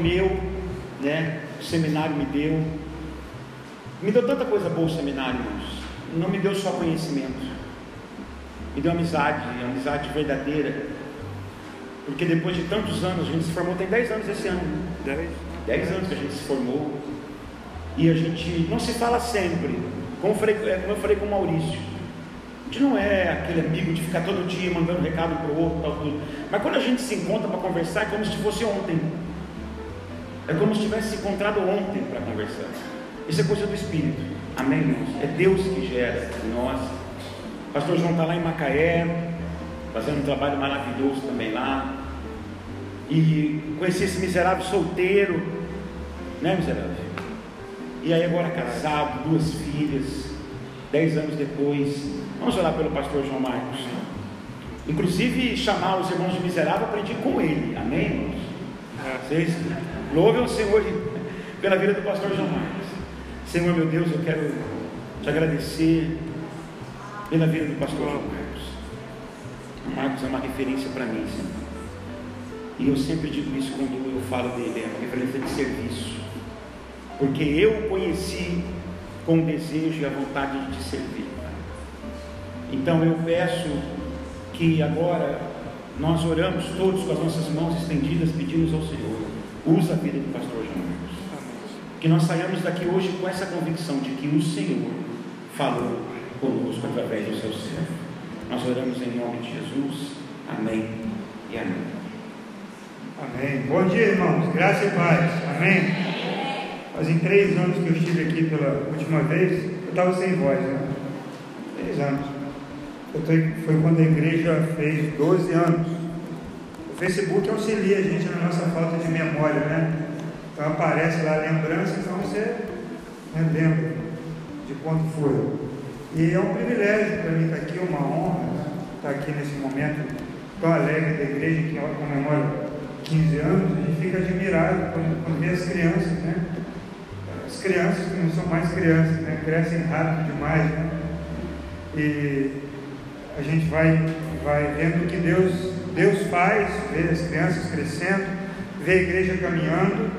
meu, né? O seminário me deu. Me deu tanta coisa boa o seminário, irmãos. Não me deu só conhecimento. Me deu amizade, amizade verdadeira. Porque depois de tantos anos, a gente se formou, tem 10 anos esse ano. 10. 10 anos que a gente se formou. E a gente não se fala sempre. Como eu falei, é, como eu falei com o Maurício. A gente não é aquele amigo de ficar todo dia mandando recado para o outro, tal, tudo. Mas quando a gente se encontra para conversar, é como se fosse ontem. É como se tivesse se encontrado ontem para conversar. Isso é coisa do Espírito. Amém, irmãos? É Deus que gera em nós. O pastor João está lá em Macaé, fazendo um trabalho maravilhoso também lá. E conheci esse miserável solteiro, né, miserável? E aí agora casado, duas filhas, dez anos depois. Vamos orar pelo pastor João Marcos. Inclusive chamar os irmãos de miserável, aprendi com ele. Amém, irmãos? Vocês louvem o Senhor pela vida do pastor João Marcos. Senhor meu Deus, eu quero te agradecer pela vida do pastor João Marcos. O Marcos é uma referência para mim, Senhor. E eu sempre digo isso quando eu falo dele, é uma referência de serviço. Porque eu o conheci com o desejo e a vontade de te servir. Então eu peço que agora nós oramos todos com as nossas mãos estendidas, pedimos ao Senhor, usa a vida do pastor João Marcos. Que nós saiamos daqui hoje com essa convicção de que o Senhor falou conosco através do seu servo. Nós oramos em nome de Jesus. Amém e amém. Amém. Bom dia, irmãos. Graça e paz. Amém. Fazem três anos que eu estive aqui pela última vez. Eu estava sem voz, né? Três anos. Tô, foi quando a igreja fez 12 anos. Facebook auxilia a gente na nossa falta de memória, né? Então aparece lá a lembrança, então você né, lembra de quando foi. E é um privilégio para mim estar aqui, uma honra né? estar aqui nesse momento tão alegre da igreja que comemora 15 anos. A gente fica admirado quando, quando vê as crianças, né? As crianças que não são mais crianças, né? Crescem rápido demais, né? E a gente vai, vai vendo que Deus, Deus faz, vê as crianças crescendo, vê a igreja caminhando,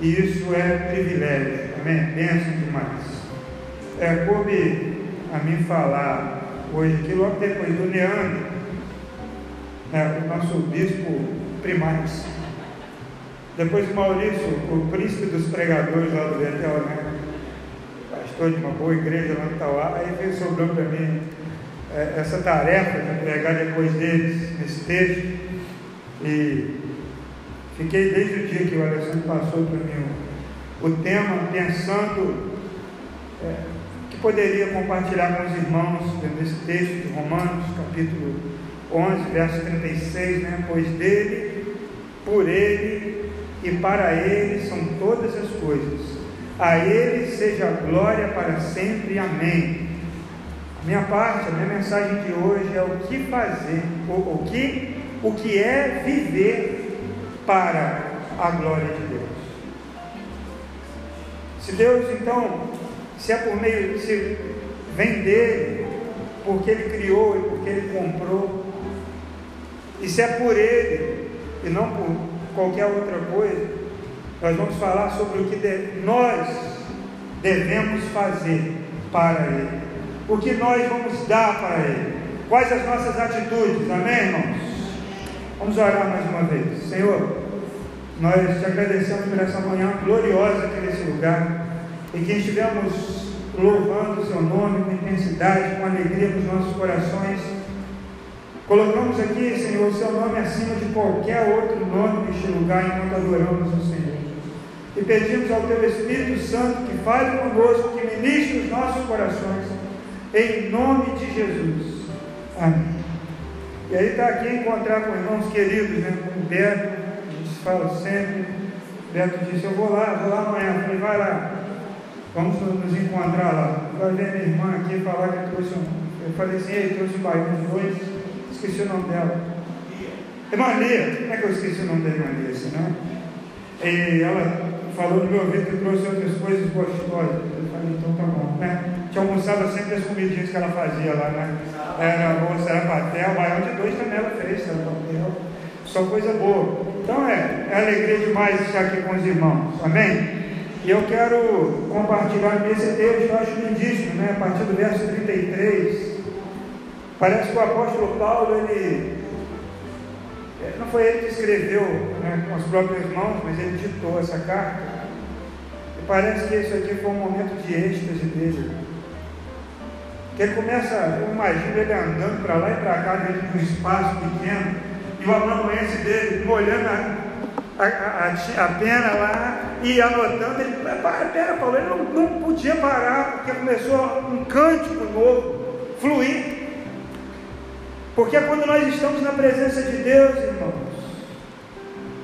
e isso é privilégio, amém? Benção demais. É, coube a mim falar hoje aqui, logo depois do Leandro, né, o nosso bispo primax. Depois do Maurício, o príncipe dos pregadores lá do Betel, né? Pastor de uma boa igreja lá no Tauá, aí veio sobrando para mim é, essa tarefa de pregar depois deles nesse texto. E fiquei desde o dia que o Alessandro passou para mim o, o tema, pensando é, que poderia compartilhar com os irmãos nesse texto de Romanos, capítulo 11, verso 36, né? Pois dele, por ele e para ele são todas as coisas. A ele seja glória para sempre. Amém. Minha parte, a minha mensagem de hoje é o que fazer, o, o que, o que é viver para a glória de Deus. Se Deus então, se é por meio, se vem dele, porque ele criou e porque ele comprou, e se é por ele e não por qualquer outra coisa, nós vamos falar sobre o que de, nós devemos fazer para ele. O que nós vamos dar para ele. Quais as nossas atitudes, amém, irmãos? Vamos orar mais uma vez. Senhor, nós te agradecemos por essa manhã gloriosa aqui nesse lugar e que estivemos louvando o seu nome com intensidade, com alegria nos nossos corações Colocamos aqui, Senhor, o seu nome acima de qualquer outro nome neste lugar enquanto adoramos o Senhor. E pedimos ao Teu Espírito Santo que fale conosco, que ministre os nossos corações, em nome de Jesus. Amém. E aí está aqui encontrar com irmãos queridos, né? Com o Beto, a gente fala sempre. Beto disse, eu vou lá, vou lá amanhã. Eu falei, vai lá. Vamos nos encontrar lá. Vai ver minha irmã aqui falar que trouxe um. Eu falei assim, ei, trouxe um de dois esqueci o nome dela. Irmã Lia, como é que eu esqueci o nome da irmã Lia? E ela falou no meu ouvido que trouxe outras coisas gostosas. Eu falei, então tá bom, né? Te almoçava sempre as comidinhas que ela fazia lá, né? Era moça, era patel, baião de dois também ela fez, era patel. Só coisa boa. Então é, é alegria demais estar aqui com os irmãos, amém? E eu quero compartilhar nesse texto, eu acho lindíssimo, né? a partir do verso 33. Parece que o apóstolo Paulo, ele. Não foi ele que escreveu né, com as próprias mãos, mas ele ditou essa carta. E parece que isso aqui foi um momento de êxtase dele. Que ele começa, eu imagino ele andando para lá e para cá dentro de um espaço pequeno, e o amanuense dele molhando a, a, a, a, pena lá e anotando. Ele, para, pera, Paulo, ele não, não podia parar, porque começou um cântico novo, fluir. Porque quando nós estamos na presença de Deus, irmãos,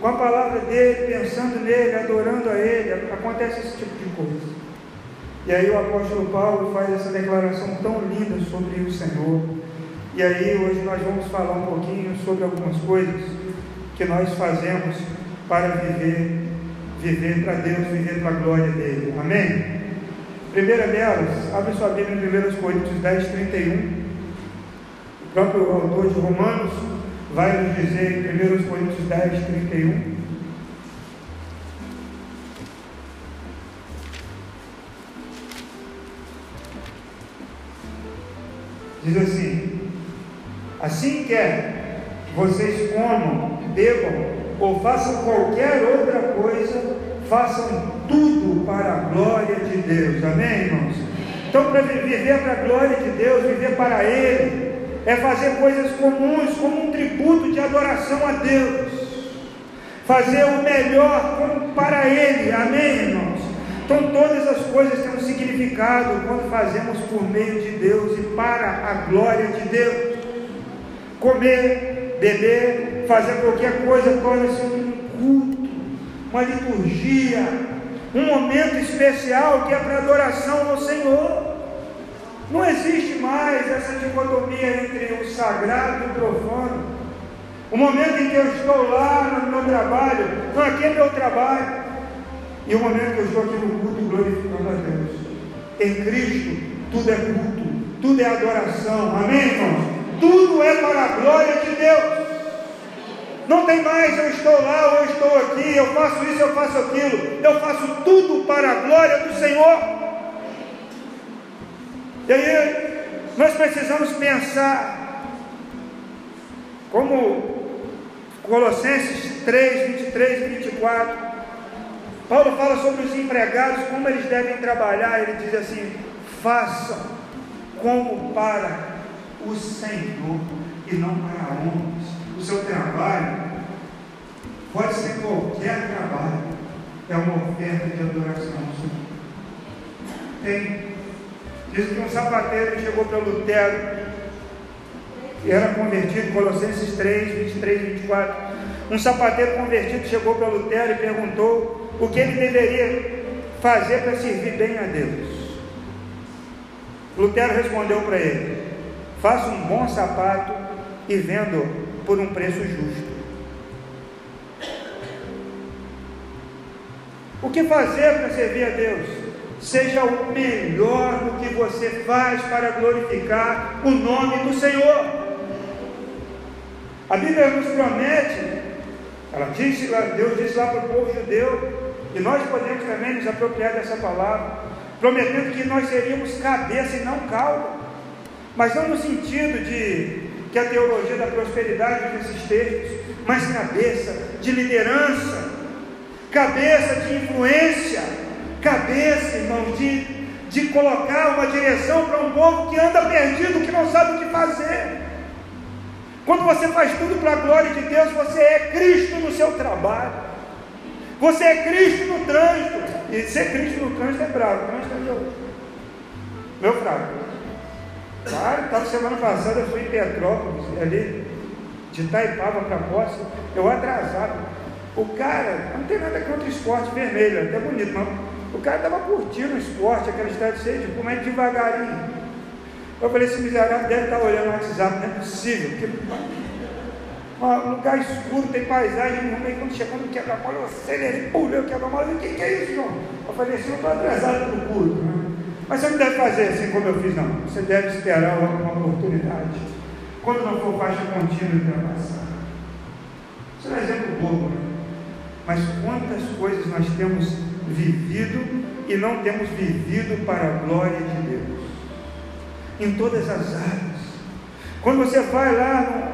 com a palavra dele, pensando nele, adorando a ele, acontece esse tipo de coisa. E aí o apóstolo Paulo faz essa declaração tão linda sobre o Senhor. E aí hoje nós vamos falar um pouquinho sobre algumas coisas que nós fazemos para viver, viver para Deus, viver para a glória dele. Amém? Primeira delas, abre sua Bíblia em 1 Coríntios 10, 31. O próprio autor de Romanos vai nos dizer em 1 Coríntios 10, 31. Diz assim: Assim quer vocês comam, bebam ou façam qualquer outra coisa, façam tudo para a glória de Deus. Amém, irmãos? Então, para viver para a glória de Deus, viver para Ele, é fazer coisas comuns como um tributo de adoração a Deus. Fazer o melhor para Ele. Amém, irmãos? Então todas as coisas têm um significado quando fazemos por meio de Deus e para a glória de Deus. Comer, beber, fazer qualquer coisa torna-se um culto, uma liturgia, um momento especial que é para adoração ao Senhor. Não existe mais essa dicotomia entre o sagrado e o profano. O momento em que eu estou lá no meu trabalho, não, aqui é meu trabalho. E o momento que eu estou aqui no culto glorificando a Deus. Em Cristo, tudo é culto, tudo é adoração. Amém, irmãos? Tudo é para a glória de Deus. Não tem mais eu estou lá, eu estou aqui, eu faço isso, eu faço aquilo. Eu faço tudo para a glória do Senhor. E aí, nós precisamos pensar, como Colossenses 3, 23 e 24. Paulo fala sobre os empregados, como eles devem trabalhar. Ele diz assim: façam como para o Senhor e não para homens. O seu trabalho pode ser qualquer trabalho, é uma oferta de adoração ao Senhor. Tem. Diz que um sapateiro chegou para Lutero e era convertido, Colossenses 3, 23 e 24. Um sapateiro convertido chegou para Lutero e perguntou o que ele deveria fazer para servir bem a Deus. Lutero respondeu para ele: faça um bom sapato e venda por um preço justo. O que fazer para servir a Deus? Seja o melhor no que você faz para glorificar o nome do Senhor. A Bíblia nos promete, ela disse, Deus disse lá para o povo judeu, e nós podemos também nos apropriar dessa palavra, prometendo que nós seríamos cabeça e não cauda, mas não no sentido de que a teologia da prosperidade desses textos, mas cabeça de liderança, cabeça de influência, cabeça, irmão, de, de colocar uma direção para um povo que anda perdido, que não sabe o que fazer. Quando você faz tudo para a glória de Deus, você é Cristo no seu trabalho. Você é Cristo no trânsito. E ser Cristo no trânsito é bravo. O trânsito é meu, meu fraco. Claro, estava semana passada, eu fui em Petrópolis, ali de Itaipava para Poça, eu atrasado. O cara, não tem nada contra esporte vermelho, é até bonito, mas o cara estava curtindo o esporte, aquela estrada cheia de como é devagarinho. Eu falei, esse miserável deve estar olhando o WhatsApp, não é possível, porque um lugar escuro, tem paisagem, no meio, quando chegou no quebra-mola, eu acelerei, pulei o quebra-mola, o que, que é isso, João? Eu falei assim, eu estou atrasado para o culto, né? Mas você não deve fazer assim como eu fiz, não. Você deve esperar uma oportunidade. Quando não for faixa contínua, ultrapassar. Isso é um exemplo bobo, né? mas quantas coisas nós temos vivido e não temos vivido para a glória de Deus. Em todas as áreas. Quando você vai lá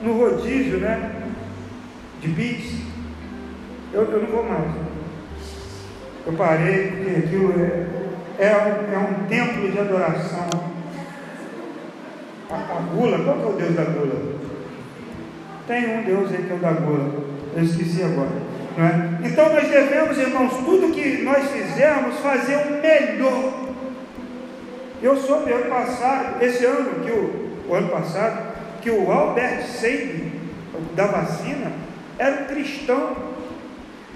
no, no rodízio, né? De pizza, eu, eu não vou mais. Eu parei porque aquilo é, é, é um templo de adoração. A, a gula, qual que é o Deus da gula? Tem um Deus aí que é o da gula. Eu esqueci agora. É? Então nós devemos, irmãos, tudo que nós fizermos, fazer o melhor. Eu soube ano passado, esse ano, que o, o ano passado, que o Albert Seib, da vacina, era um cristão.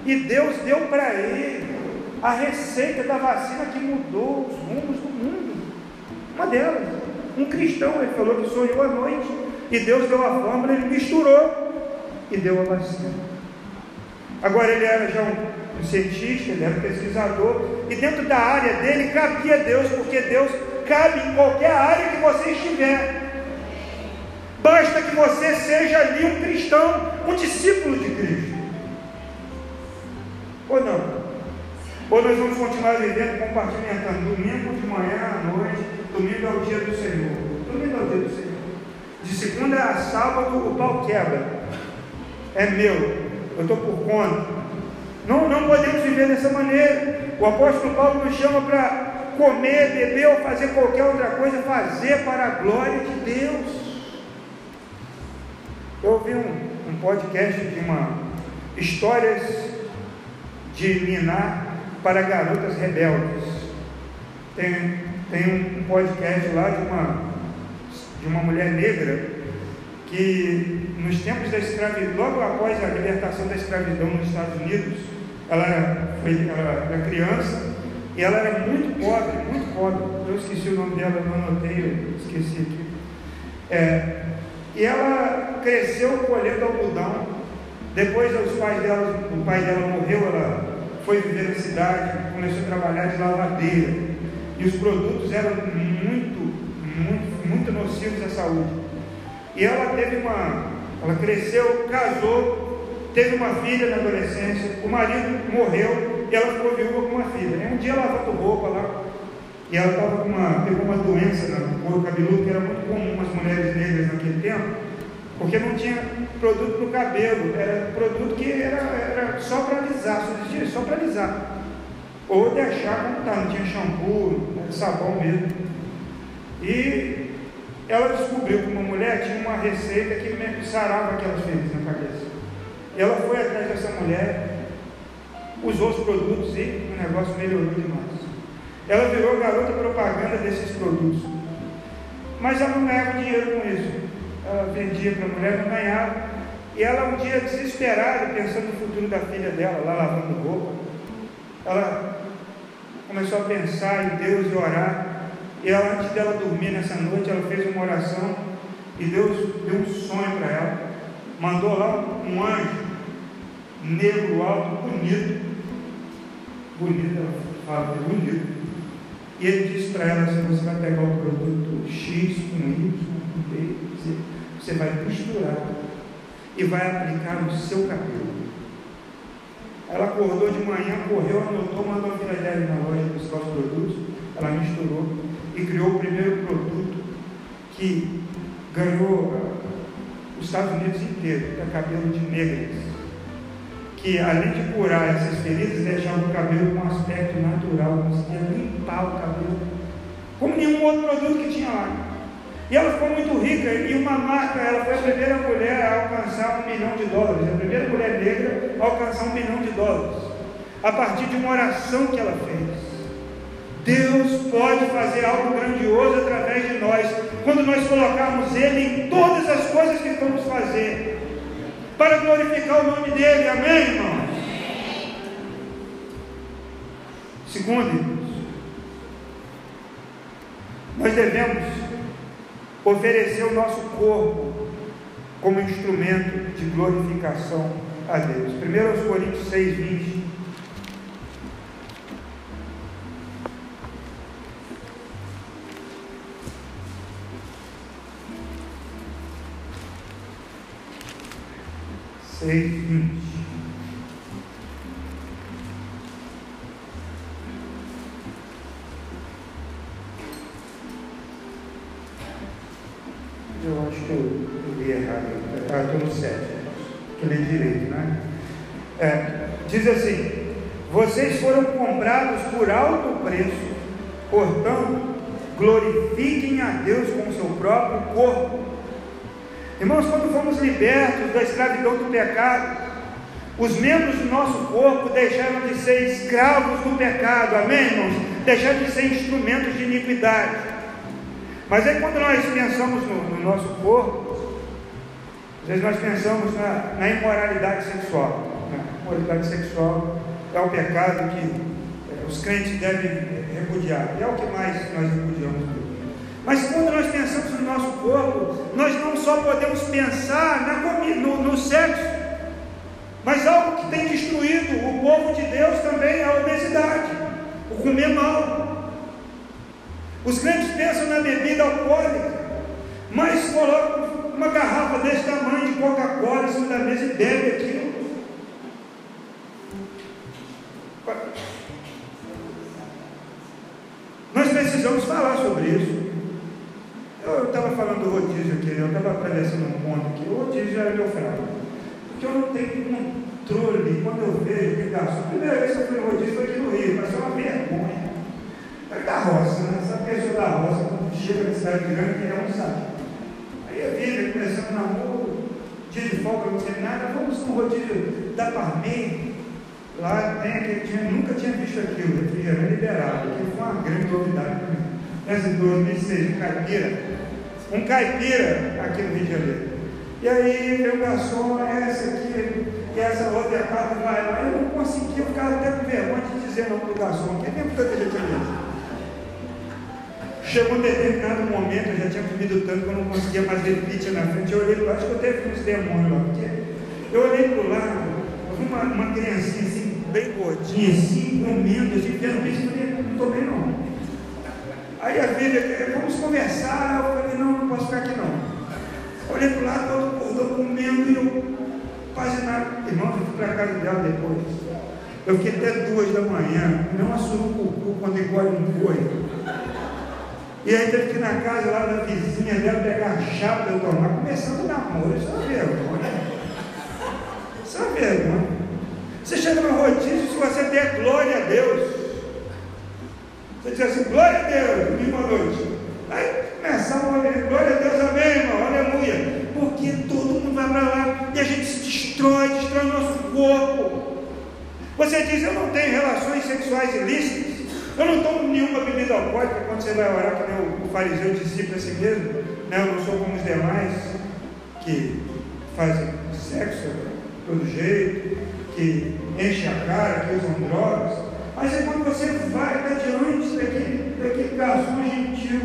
E Deus deu para ele a receita da vacina que mudou os rumos do mundo. Uma delas. Um cristão, ele falou que sonhou à noite. E Deus deu a fórmula, ele misturou e deu a vacina. Agora ele era já um cientista, ele era um pesquisador, e dentro da área dele cabia Deus, porque Deus cabe em qualquer área que você estiver. Basta que você seja ali um cristão, um discípulo de Cristo. Ou não? Ou nós vamos continuar vivendo, compartimentando domingo de manhã à noite, domingo é o dia do Senhor. Domingo é o dia do Senhor. De segunda a sábado o pau quebra. É meu eu estou por conta. Não, não podemos viver dessa maneira. O apóstolo Paulo nos chama para comer, beber ou fazer qualquer outra coisa, fazer para a glória de Deus. Eu ouvi um, um podcast de uma histórias de minar para garotas rebeldes. Tem, tem um podcast lá de uma, de uma mulher negra que nos tempos da escravidão, logo após a libertação da escravidão nos Estados Unidos, ela foi, ela era criança e ela era muito pobre, muito pobre. Eu esqueci o nome dela, não anotei, esqueci aqui. É, e ela cresceu colhendo algodão. Depois os pais dela, o pai dela morreu, ela foi viver na cidade, começou a trabalhar de lavadeira. E os produtos eram muito, muito, muito nocivos à saúde. E ela teve uma, ela cresceu, casou, teve uma filha na adolescência, o marido morreu e ela ficou viúva com uma filha. Um dia lavando roupa lá, e ela estava com uma, pegou uma doença no couro cabeludo, que era muito comum as mulheres negras naquele tempo, porque não tinha produto para o cabelo, era produto que era, era só para alisar, só existia só para alisar. Ou deixar como está, não tinha shampoo, era sabão mesmo. E ela descobriu que uma mulher tinha uma receita que sarava aquelas feridas na cabeça. E ela foi atrás dessa mulher, usou os produtos e o negócio melhorou demais. Ela virou garota propaganda desses produtos. Mas ela não ganhava dinheiro com isso. Ela vendia para a mulher, não ganhava. E ela um dia desesperada, pensando no futuro da filha dela, lá lavando roupa, ela começou a pensar em Deus e orar. E ela, antes dela dormir nessa noite, ela fez uma oração e Deus deu um sonho para ela. Mandou lá um anjo negro, alto, bonito. Ela fala, bonito. E ele disse para ela assim: você vai pegar o produto X com Y, com B, Z, você vai misturar e vai aplicar no seu cabelo. Ela acordou de manhã, correu, anotou, mandou a filha dela na loja buscar os produtos, ela misturou e criou o primeiro produto que ganhou uh, os Estados Unidos inteiro, que é cabelo de negras. Que além de curar essas feridas, deixava o cabelo com um aspecto natural, conseguia limpar o cabelo, como nenhum outro produto que tinha lá. E ela ficou muito rica, e uma marca, ela foi a primeira mulher a alcançar um milhão de dólares, a primeira mulher negra a alcançar um milhão de dólares, a partir de uma oração que ela fez. Deus pode fazer algo grandioso através de nós, quando nós colocarmos Ele em todas as coisas que vamos fazer, para glorificar o nome dEle, amém, irmãos? Segundo, nós devemos oferecer o nosso corpo como instrumento de glorificação a Deus. 1 Coríntios 6, 20. 6 20. Eu acho que eu, li errado. está tudo certo 7. Eu li direito, né? É, diz assim: Vocês foram comprados por alto preço, portanto, glorifiquem a Deus com o seu próprio corpo Irmãos, quando fomos libertos da escravidão do pecado, os membros do nosso corpo deixaram de ser escravos do pecado, amém, irmãos? Deixaram de ser instrumentos de iniquidade. Mas aí, quando nós pensamos no, no nosso corpo, às vezes nós pensamos na, na imoralidade sexual. Né? Imoralidade sexual é o pecado que é, os crentes devem repudiar, e é o que mais nós repudiamos. Mas quando nós pensamos no nosso corpo, nós não só podemos pensar na no, no sexo, mas algo que tem destruído o povo de Deus também é a obesidade, o comer mal. Os crentes pensam na bebida alcoólica, mas colocam uma garrafa desse tamanho de Coca-Cola em cima da mesa e bebe aquilo. Nós precisamos falar sobre isso. Eu estava falando do rodízio aqui, eu estava atravessando um ponto aqui. O rodízio era meu fraco que eu não tenho controle quando eu vejo que garçom. Primeira vez que eu fui no rodízio foi aqui no Rio, mas é uma vergonha. É da roça, né? Essa pessoa da roça, quando chega na cidade grande, quer almoçar. Aí a vida começando namoro, dia de folga no seminário, vamos no rodízio da Parmei. Lá tem aquele, tinha, nunca tinha visto aquilo, refrigerante liberado. Aquilo foi uma grande novidade para mim. Nessa em 2006, um caipira, um caipira aqui no Rio de Janeiro. E aí meu garçom, essa aqui, e essa outra parte vai lá. Eu não conseguia, eu ficava até com vergonha de dizer não o garçom, que que eu tinha isso. Chegou um determinado momento, eu já tinha comido tanto que eu não conseguia mais ver pizza na frente. Eu olhei para lá, acho que eu teve uns demônios lá, porque eu olhei para o lado, uma, uma criancinha assim, bem gordinha, assim, comendo, assim, vendo pizza, eu não estou bem não. Aí a Bíblia, vamos conversar, eu falei, não, não posso ficar aqui não. Olhei para o lado, todo acordou comendo e eu nada. Irmão, eu fui para a casa dela depois. Eu fiquei até duas da manhã, não assumi o cu quando engole um boi. E aí teve que ir na casa lá da vizinha dela pegar a para eu tomar, começando o namoro. Isso é uma vergonha. Isso é uma vergonha. Você chega no rodízio, se você der glória a Deus, você diz assim, glória a Deus, domingo à noite. Aí começar a orar, glória a Deus, amém, irmão, aleluia. Porque todo mundo vai para lá e a gente se destrói, destrói o nosso corpo. Você diz, eu não tenho relações sexuais ilícitas, eu não tomo nenhuma bebida alcoólica, quando você vai orar, que nem o fariseu disse para si mesmo, né? eu não sou como os demais, que fazem sexo todo jeito, que enchem a cara, que usam drogas. Mas é quando você vai, está diante daquele, daquele garçom gentil,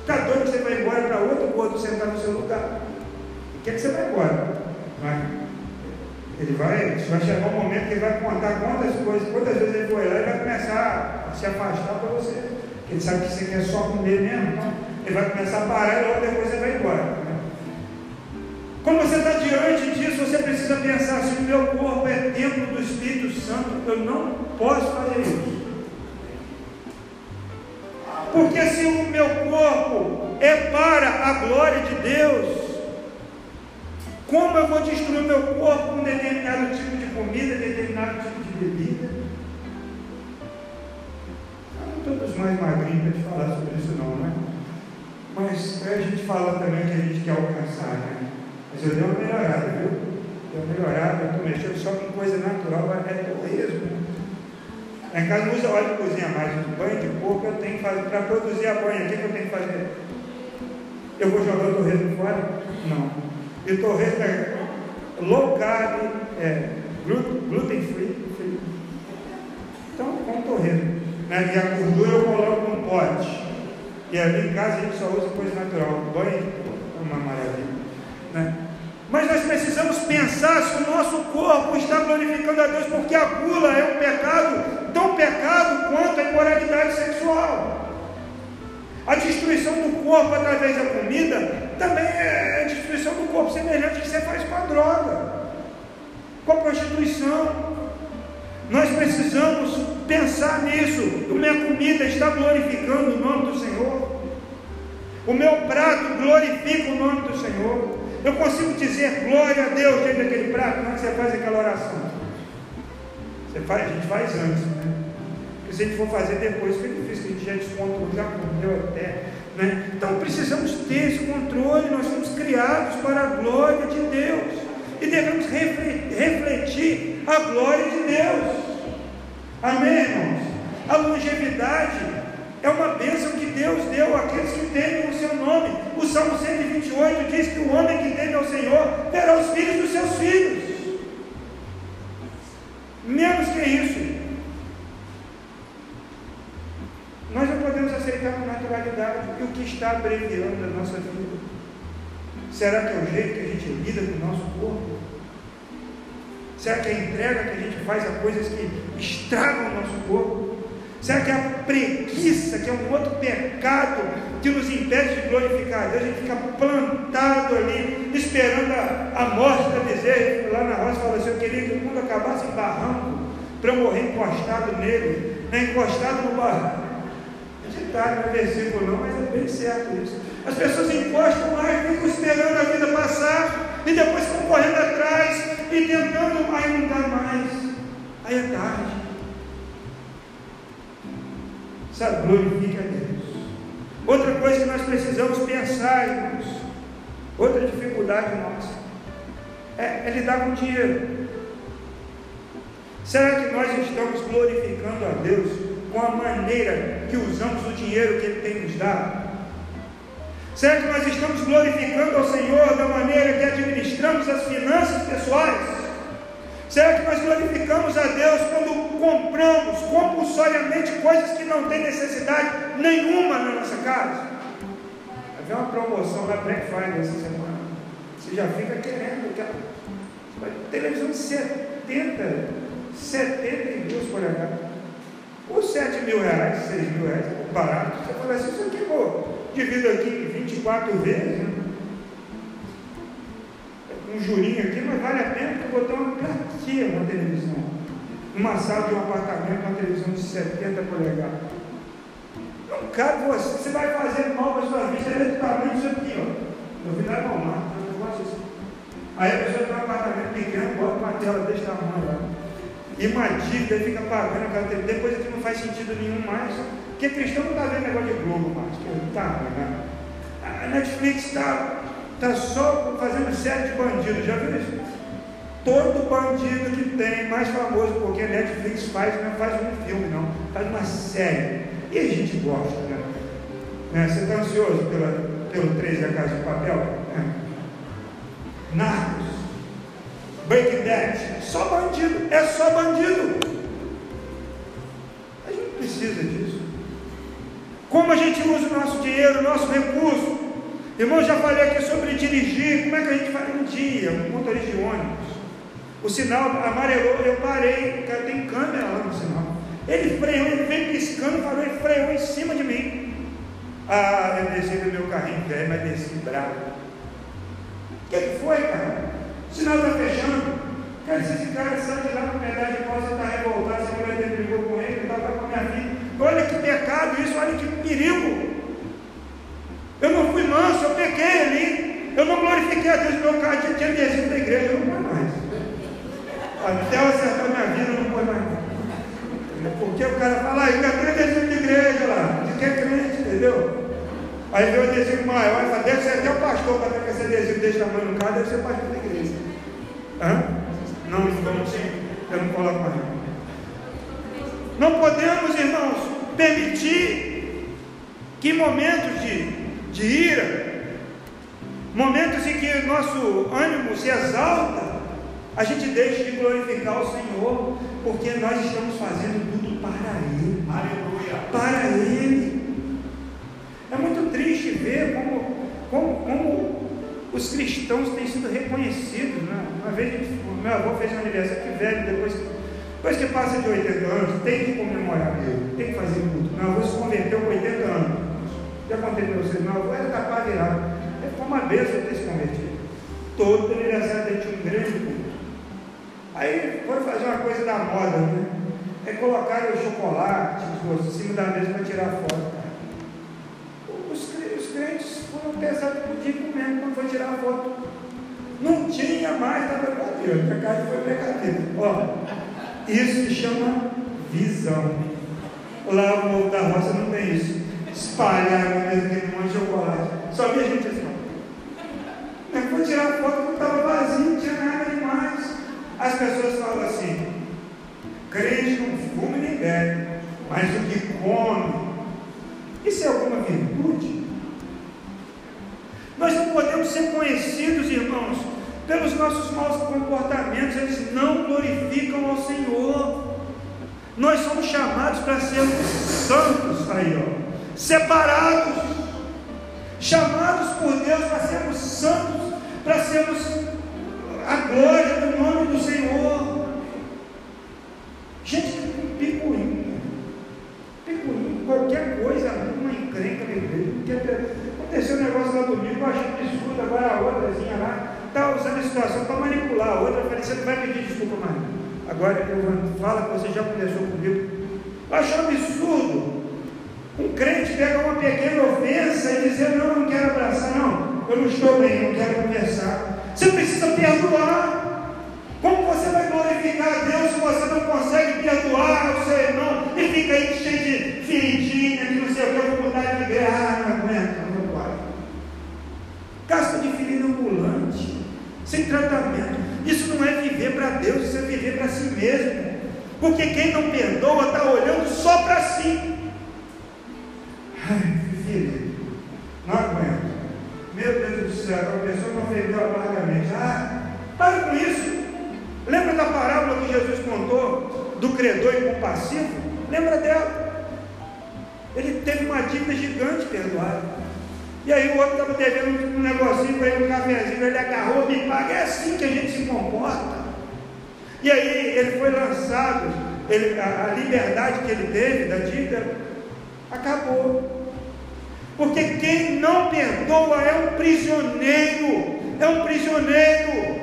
Está doido que você vai embora para outro gordo sentar no seu lugar. Quer que você vai embora. Vai. Ele vai, vai chegar um momento que ele vai contar quantas coisas, quantas vezes ele foi lá e vai começar a se afastar para você. Porque ele sabe que você quer só comer mesmo. Então, ele vai começar a parar e logo depois você vai embora. Quando você está diante disso, você precisa pensar: se o meu corpo é templo do Espírito Santo, eu não posso fazer isso. Porque se o meu corpo é para a glória de Deus, como eu vou destruir meu corpo com determinado tipo de comida, determinado tipo de bebida? Não todos mais magrinhos para te falar sobre isso não, né? Mas a gente fala também que a gente quer alcançar, né? Mas eu dei uma melhorada, viu? Deu uma melhorada, eu estou mexendo só com coisa natural, é torresmo. Lá em casa não usa óleo de cozinha mais, banho de porco eu tenho que fazer, para produzir a banha, o que, eu tenho que fazer? Eu vou jogar o torresmo fora? Não. E o torresmo é low carb, é, gluten free. Então, com torresmo. Né? E a gordura eu coloco num pote. E ali em casa a gente só usa coisa natural. Banho é uma maravilha. Né? Mas nós precisamos pensar se o nosso corpo está glorificando a Deus, porque a gula é um pecado, tão pecado quanto a imoralidade sexual. A destruição do corpo através da comida também é destruição do corpo semelhante que você faz com a droga, com a prostituição. Nós precisamos pensar nisso. A minha comida está glorificando o nome do Senhor. O meu prato glorifica o nome do Senhor. Eu consigo dizer glória a Deus dentro daquele prato. Como é que você faz aquela oração? Você faz, a gente faz antes, né? Porque se a gente for fazer depois, fica difícil, a gente já descontrolou, já comeu até. Né? Então precisamos ter esse controle, nós somos criados para a glória de Deus. E devemos refletir a glória de Deus. Amém, irmãos? A longevidade é uma bênção que Deus deu àqueles que temem o seu nome. O Salmo 128 diz que o homem que teme ao Senhor terá os filhos dos seus filhos. Menos que isso. Nós não podemos aceitar com naturalidade o que está abreviando a nossa vida. Será que é o jeito que a gente lida com o nosso corpo? Será que é a entrega que a gente faz a coisas que estragam o nosso corpo? Será que é a preguiça, que é um outro pecado que nos impede de glorificar a Deus? A gente fica plantado ali, esperando a, a morte da desejo. Lá na roça fala assim: Eu queria que o mundo acabasse em barranco, para eu morrer encostado nele, né? encostado no barranco. Gente está no versículo não, mas é bem certo isso. As pessoas encostam e ficam esperando a vida passar, e depois ficam correndo atrás e tentando, aí não dá mais. Aí é tarde. Sabe, a Deus. Outra coisa que nós precisamos pensar, irmãos, outra dificuldade nossa, é, é lidar com o dinheiro. Será que nós estamos glorificando a Deus com a maneira que usamos o dinheiro que Ele tem nos dado? Será que nós estamos glorificando ao Senhor da maneira que administramos as finanças pessoais? Será que nós glorificamos a Deus quando compramos compulsoriamente coisas que não têm necessidade nenhuma na nossa casa? Havia uma promoção na Black Friday essa semana. Você já fica querendo aquela televisão de 70, 72 polegadas. Por 7 mil reais, 6 mil reais, barato. Você fala assim, isso aqui, pô, divido aqui 24 vezes. Né? Um jurinho aqui, mas vale a pena porque botar uma plaquinha uma televisão. Uma sala de um apartamento, uma televisão de 70 polegadas. Não cabe você, você vai fazer mal para sua vista, é tamanho disso aqui, ó. Novidade não, não, um negócio assim. Aí a pessoa tem um apartamento pequeno, bota uma tela desse tamanho lá. E uma dívida fica pagando aquela TV. Depois aqui não faz sentido nenhum mais. Porque cristão não está vendo negócio de Globo mais. Que tá, né? A Netflix está Está só fazendo série de bandidos, já viu isso? Todo bandido que tem, mais famoso, porque a Netflix faz, não faz um filme, não, faz uma série. E a gente gosta, né? né? Você está ansioso pela, pelo 3 da Casa de Papel? Né? Narcos, Breaking só bandido, é só bandido. A gente precisa disso. Como a gente usa o nosso dinheiro, o nosso recurso, Irmão, já falei aqui sobre dirigir. Como é que a gente faz um dia? Um motorista de ônibus. O sinal amarelou, eu parei, tem câmera lá no sinal. Ele freou, ele veio piscando, falou, ele freou em cima de mim. Ah, eu desci do meu carrinho velho, mas desci bravo. O que, que foi, cara? O sinal está fechando. Cara, se esse cara sai de lá com medalha de você está revoltado, você mulher dele brigou com ele, estava com a minha filha. Olha que pecado isso, olha que perigo. Eu não fui manso, eu peguei ali. Eu não glorifiquei a Deus, meu carro tinha, adesivo da igreja, eu não vou mais. Até eu acertar minha vida, eu não vou mais. Porque o cara fala, ah, eu quero adesivo de igreja lá. Você quer crente, entendeu? Aí veio o adesivo maior, e fala, deve ser até o pastor para ter esse adesivo desse tamanho no carro, deve ser pastor da igreja. Hã? Não, não, assim, eu não coloco mais. Não podemos, irmãos, permitir que momentos de de ira, momentos em que nosso ânimo se exalta, a gente deixa de glorificar o Senhor, porque nós estamos fazendo tudo para Ele. Aleluia. Para Ele. É muito triste ver como, como, como os cristãos têm sido reconhecidos. Né? Uma vez meu avô fez um aniversário, que velho, depois, depois que passa de 80 anos, tem que comemorar, tem que fazer tudo. Meu avô se converteu com 80 anos. Já contei para vocês, meu avô era capaz de lá. Ele foi uma bênção ter se convertido. Todo aniversário dele tinha um grande culto. Aí foi fazer uma coisa da moda, né? É colocar o chocolate em cima da mesa para tirar foto. Os, os crentes foram pesados por dia mesmo quando foi tirar a foto. Não tinha mais, estava brincadeira. A casa foi brincadeira. Ó, isso se chama visão. Lá o povo da roça não tem isso. Mesmo aquele monte de chocolate. Só vi a gente assim. Mas foi tirar foto quando estava vazio, não tinha nada demais. As pessoas falam assim: crente não fuma nem bebe, mas o que come. Isso é alguma virtude? Nós não podemos ser conhecidos, irmãos, pelos nossos maus comportamentos, eles não glorificam ao Senhor. Nós somos chamados para sermos santos, aí, ó, separados, chamados por Deus para sermos santos, para sermos a glória do nome do Senhor. Gente, picuinha, picuinha, qualquer coisa, uma encrenca. Aconteceu um negócio lá domingo, eu achei absurdo, agora a outrazinha lá está usando a situação para manipular a outra. Falei, você não vai pedir desculpa mais. Agora fala que você já conversou comigo. Eu acho absurdo um crente pegar uma pequena ofensa e não, eu não quero abraçar, não, eu não estou bem, não quero conversar. Você precisa perdoar. Como você vai glorificar a Deus se você não consegue perdoar o seu irmão e fica aí cheio de feridinha, que não sei o que, eu vou mudar de igreja, ah, não aguento, não vai. Gasta de ferida ambulante, sem tratamento. Isso não é viver para Deus, isso é viver para si mesmo. Porque quem não perdoa está olhando só para si. Ai, filho, não aguento. Meu Deus do céu, a pessoa não ofendeu amargamente. Ah, para com isso. Lembra da parábola que Jesus contou do credor incompassivo? Lembra dela? Ele teve uma dívida gigante perdoada. E aí o outro estava devendo um negocinho para ele, um cafezinho, ele agarrou, me paga. É assim que a gente se comporta. E aí ele foi lançado, ele, a, a liberdade que ele teve da dívida acabou. Porque quem não perdoa é um prisioneiro, é um prisioneiro,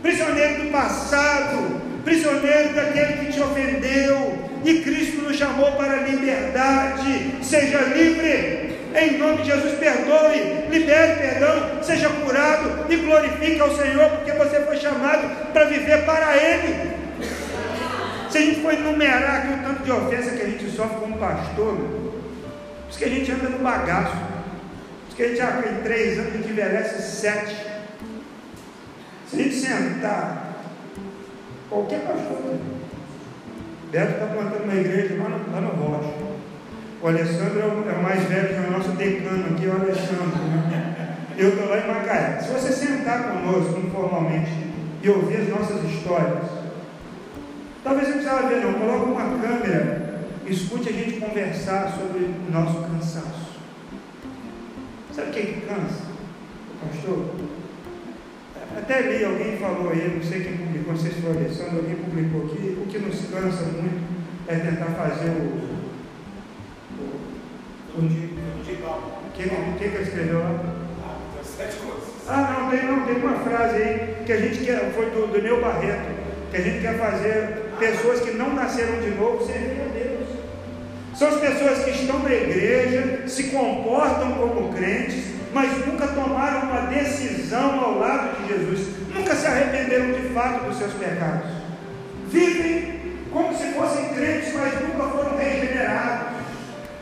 prisioneiro do passado, prisioneiro daquele que te ofendeu. E Cristo nos chamou para a liberdade. Seja livre, em nome de Jesus, perdoe, libere perdão, seja curado e glorifique ao Senhor, porque você foi chamado para viver para Ele. Se a gente for enumerar aqui o tanto de ofensa que a gente sofre como pastor, Diz que a gente anda no bagaço. Diz que a gente já tem três anos, a gente envelhece sete. Se a gente sentar, qualquer pastor. Beto está plantando uma igreja lá no, lá no Rocha. O Alessandro é o, é mais velho que é o nosso decano aqui, o Alessandro. Né? Eu estou lá em Macaé. Se você sentar conosco informalmente e ouvir as nossas histórias, talvez você precisava ver, não, coloca uma câmera escute a gente conversar sobre o nosso cansaço. Sabe quem que cansa? Pastor? Até li, alguém falou aí, não sei quem publicou, não sei se foi o Alessandro, alguém publicou aqui, o que nos cansa muito é tentar fazer o. o, o quem, quem que escreveu lá? Ah, não, tem, não, tem uma frase aí que a gente quer, foi do, do Neu Barreto, que a gente quer fazer pessoas que não nasceram de novo serem. São as pessoas que estão na igreja, se comportam como crentes, mas nunca tomaram uma decisão ao lado de Jesus, nunca se arrependeram de fato dos seus pecados. Vivem como se fossem crentes, mas nunca foram regenerados,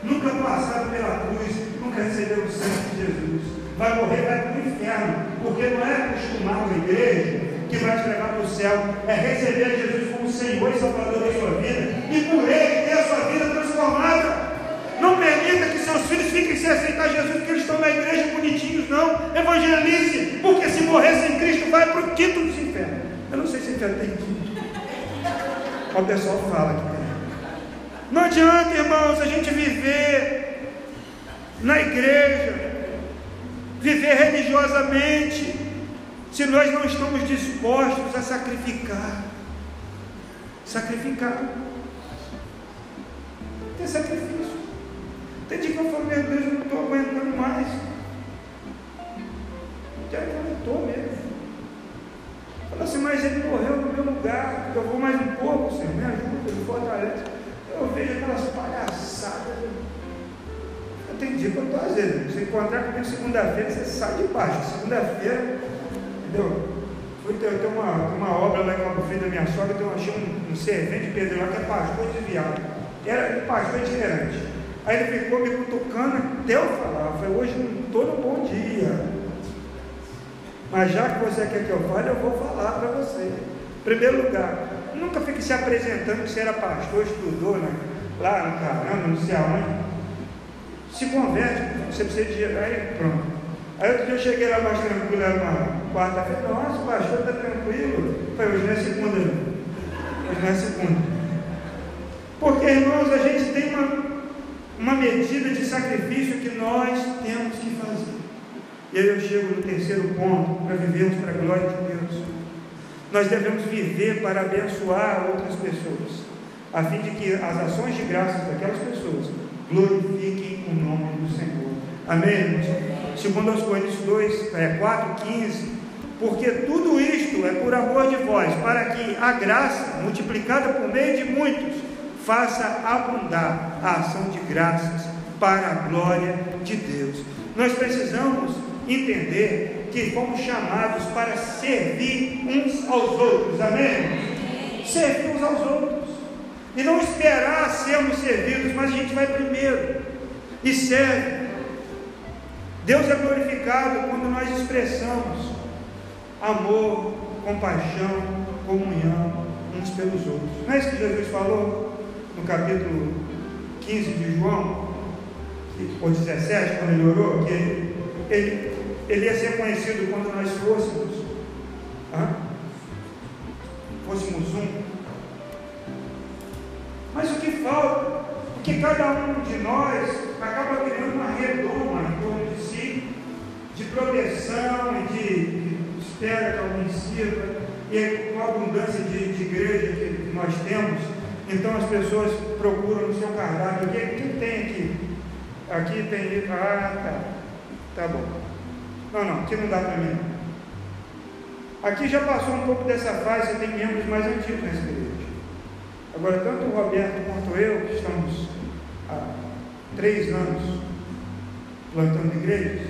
nunca passaram pela cruz, nunca receberam o sangue de Jesus. Vai morrer, vai para o inferno, porque não é acostumar a igreja que vai te levar para o céu, é receber Jesus como Senhor e Salvador da sua vida, e por Ele ter a sua vida transformada. Não permita que seus filhos fiquem sem aceitar Jesus porque eles estão na igreja bonitinhos, não. Evangelize, porque se morrer sem Cristo vai para o quinto dos infernos. Eu não sei se inferno tem quinto. O pessoal fala que. Não adianta, irmãos, a gente viver na igreja, viver religiosamente, se nós não estamos dispostos a sacrificar. Sacrificar. Tem sacrifício. Tem dia que eu falo, meu Deus, eu não estou aguentando mais. Já que não estou mesmo. Fala assim, mas ele morreu no meu lugar. Eu vou mais um pouco, Senhor, me ajuda, me fortalece. Eu vejo aquelas palhaçadas. Eu tenho dia que eu estou vezes. Se encontrar comigo segunda-feira, você sai de baixo. Segunda-feira Entendeu? Fui ter, ter uma, uma obra lá em Cabo Frio da minha sogra, então eu achei um, um servente Pedro lá que é pastor desviado. Era pastor itinerante. Aí ele ficou me cutucando até eu falar. Eu falei, hoje não estou no bom dia. Mas já que você quer que eu fale, eu vou falar para você. Primeiro lugar, nunca fique se apresentando que você era pastor, estudou né? lá no caramba, não sei aonde. Se converte, você precisa de. Aí pronto. Aí outro dia eu cheguei lá mais tranquilo, era uma quarta-feira, nossa, o pastor está tranquilo. Eu falei, hoje não é segunda, hoje não é segunda. Porque, irmãos, a gente tem uma, uma medida de sacrifício que nós temos que fazer. E aí eu chego no terceiro ponto, para vivermos para a glória de Deus. Nós devemos viver para abençoar outras pessoas, a fim de que as ações de graças daquelas pessoas glorifiquem o nome do Senhor. Amém, irmãos? Segundo aos Coríntios 2, é, 4, 15, porque tudo isto é por amor de vós, para que a graça, multiplicada por meio de muitos, faça abundar a ação de graças para a glória de Deus. Nós precisamos entender que fomos chamados para servir uns aos outros, amém? Servir uns aos outros. E não esperar sermos servidos, mas a gente vai primeiro e serve. Deus é glorificado quando nós expressamos amor, compaixão, comunhão uns pelos outros. Não é isso que Jesus falou no capítulo 15 de João, ou 17, quando ele orou, que ele, ele ia ser conhecido quando nós fôssemos, fôssemos um. Mas o que falta? Porque cada um de nós acaba criando uma redoma em torno de si, de proteção e de, espera que alguém sirva, e com a abundância de, de igreja que nós temos, então as pessoas procuram no seu cardápio, o que, que tem aqui? Aqui tem, ah, tá, tá bom. Não, não, aqui não dá para mim. Aqui já passou um pouco dessa fase, você tem membros mais antigos nessa igreja. Agora, tanto o Roberto quanto eu, que estamos há três anos plantando igrejas,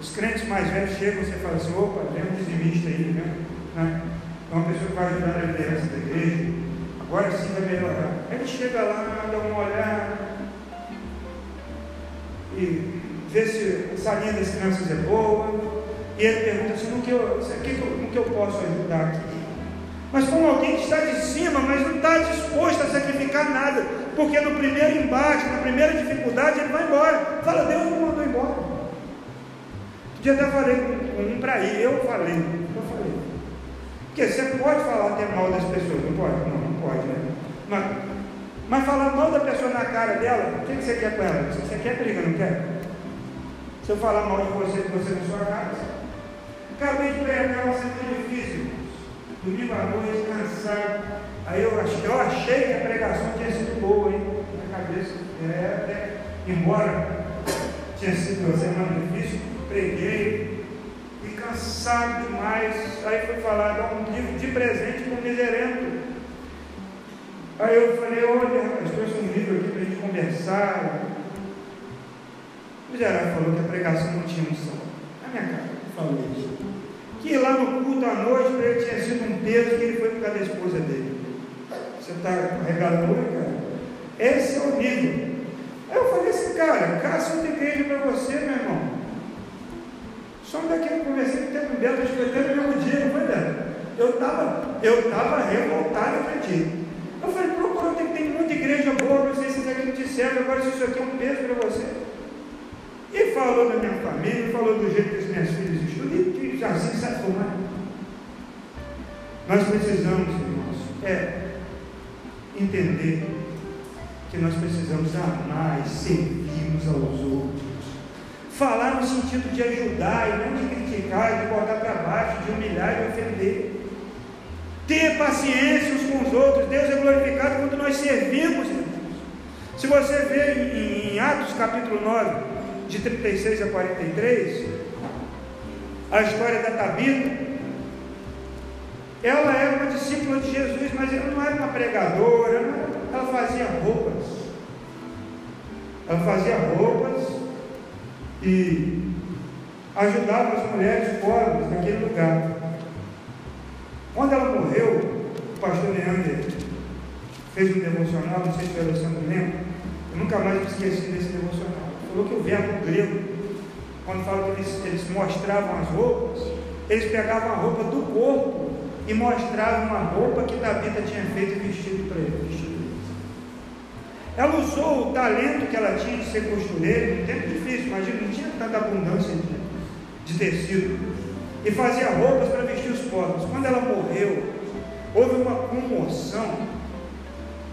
os crentes mais velhos chegam e você fala assim, opa, vem um dizimista aí, né? É uma pessoa que vai ajudar na liderança da igreja, agora sim vai melhorar. Aí ele chega lá, dá uma olhada e vê se essa linha das crianças é boa, e ele pergunta assim, no que eu, no que eu posso ajudar aqui? Mas como alguém que está de cima, mas não está disposto a sacrificar nada, porque no primeiro embate, na primeira dificuldade, ele vai embora. Fala, Deus não mandou embora. Um dia até falei com um para ir, eu falei, eu falei. Porque você pode falar até mal das pessoas, não pode? Não pode, né? Mas, mas falar mal da pessoa na cara dela, o que, que você quer com ela? Você quer briga, não quer? Se eu falar mal de você, de você na sua casa. Acabei de pregar uma semana difícil domingo à noite, cansado. Aí eu, eu achei que a pregação tinha sido boa, hein? Na cabeça. É, é, embora tinha sido uma semana difícil, preguei e cansado demais. Aí fui falar, dar um livro de presente para o miserento. Aí eu falei, olha, rapaz, trouxe um livro aqui para a gente conversar. O miserável falou que a pregação não tinha unção. Na minha cara, falou isso que lá no culto à noite para ele tinha sido um peso que ele foi por causa da esposa dele. Você está carregado hoje, cara? Esse é o nível. Aí eu falei assim, cara, caça outra igreja para você, meu irmão. Só daqui eu conversei com o tempo Beto, acho que até no mesmo dia, não foi Beto? Eu estava eu tava revoltado dia. Eu falei, procurou, tem, tem muita igreja boa, não sei se isso aqui não te serve, agora se isso aqui é um peso para você. E falou da minha família, falou do jeito que as minhas filhas estudam, e assim sabe como é. Nós precisamos, irmãos, é entender que nós precisamos amar e servir uns aos outros. Falar no sentido de ajudar e não de criticar, de botar para baixo, de humilhar e de ofender. Ter paciência uns com os outros. Deus é glorificado quando nós servimos. Se você vê em, em Atos capítulo 9, de 36 a 43, a história da Tabita. Ela era uma discípula de Jesus, mas ela não era uma pregadora, ela fazia roupas. Ela fazia roupas e ajudava as mulheres pobres naquele lugar. Quando ela morreu, o pastor Leandro fez um devocional, não sei se foi Alessandro lembra, eu nunca mais me esqueci desse devocional. Falou que o verbo grego, quando fala que eles, eles mostravam as roupas, eles pegavam a roupa do corpo e mostravam uma roupa que Davi tinha feito vestido para ele. Ela usou o talento que ela tinha de ser costureira, um tempo difícil, imagina, não tinha tanta abundância de, de tecido, e fazia roupas para pobres. Quando ela morreu, houve uma comoção,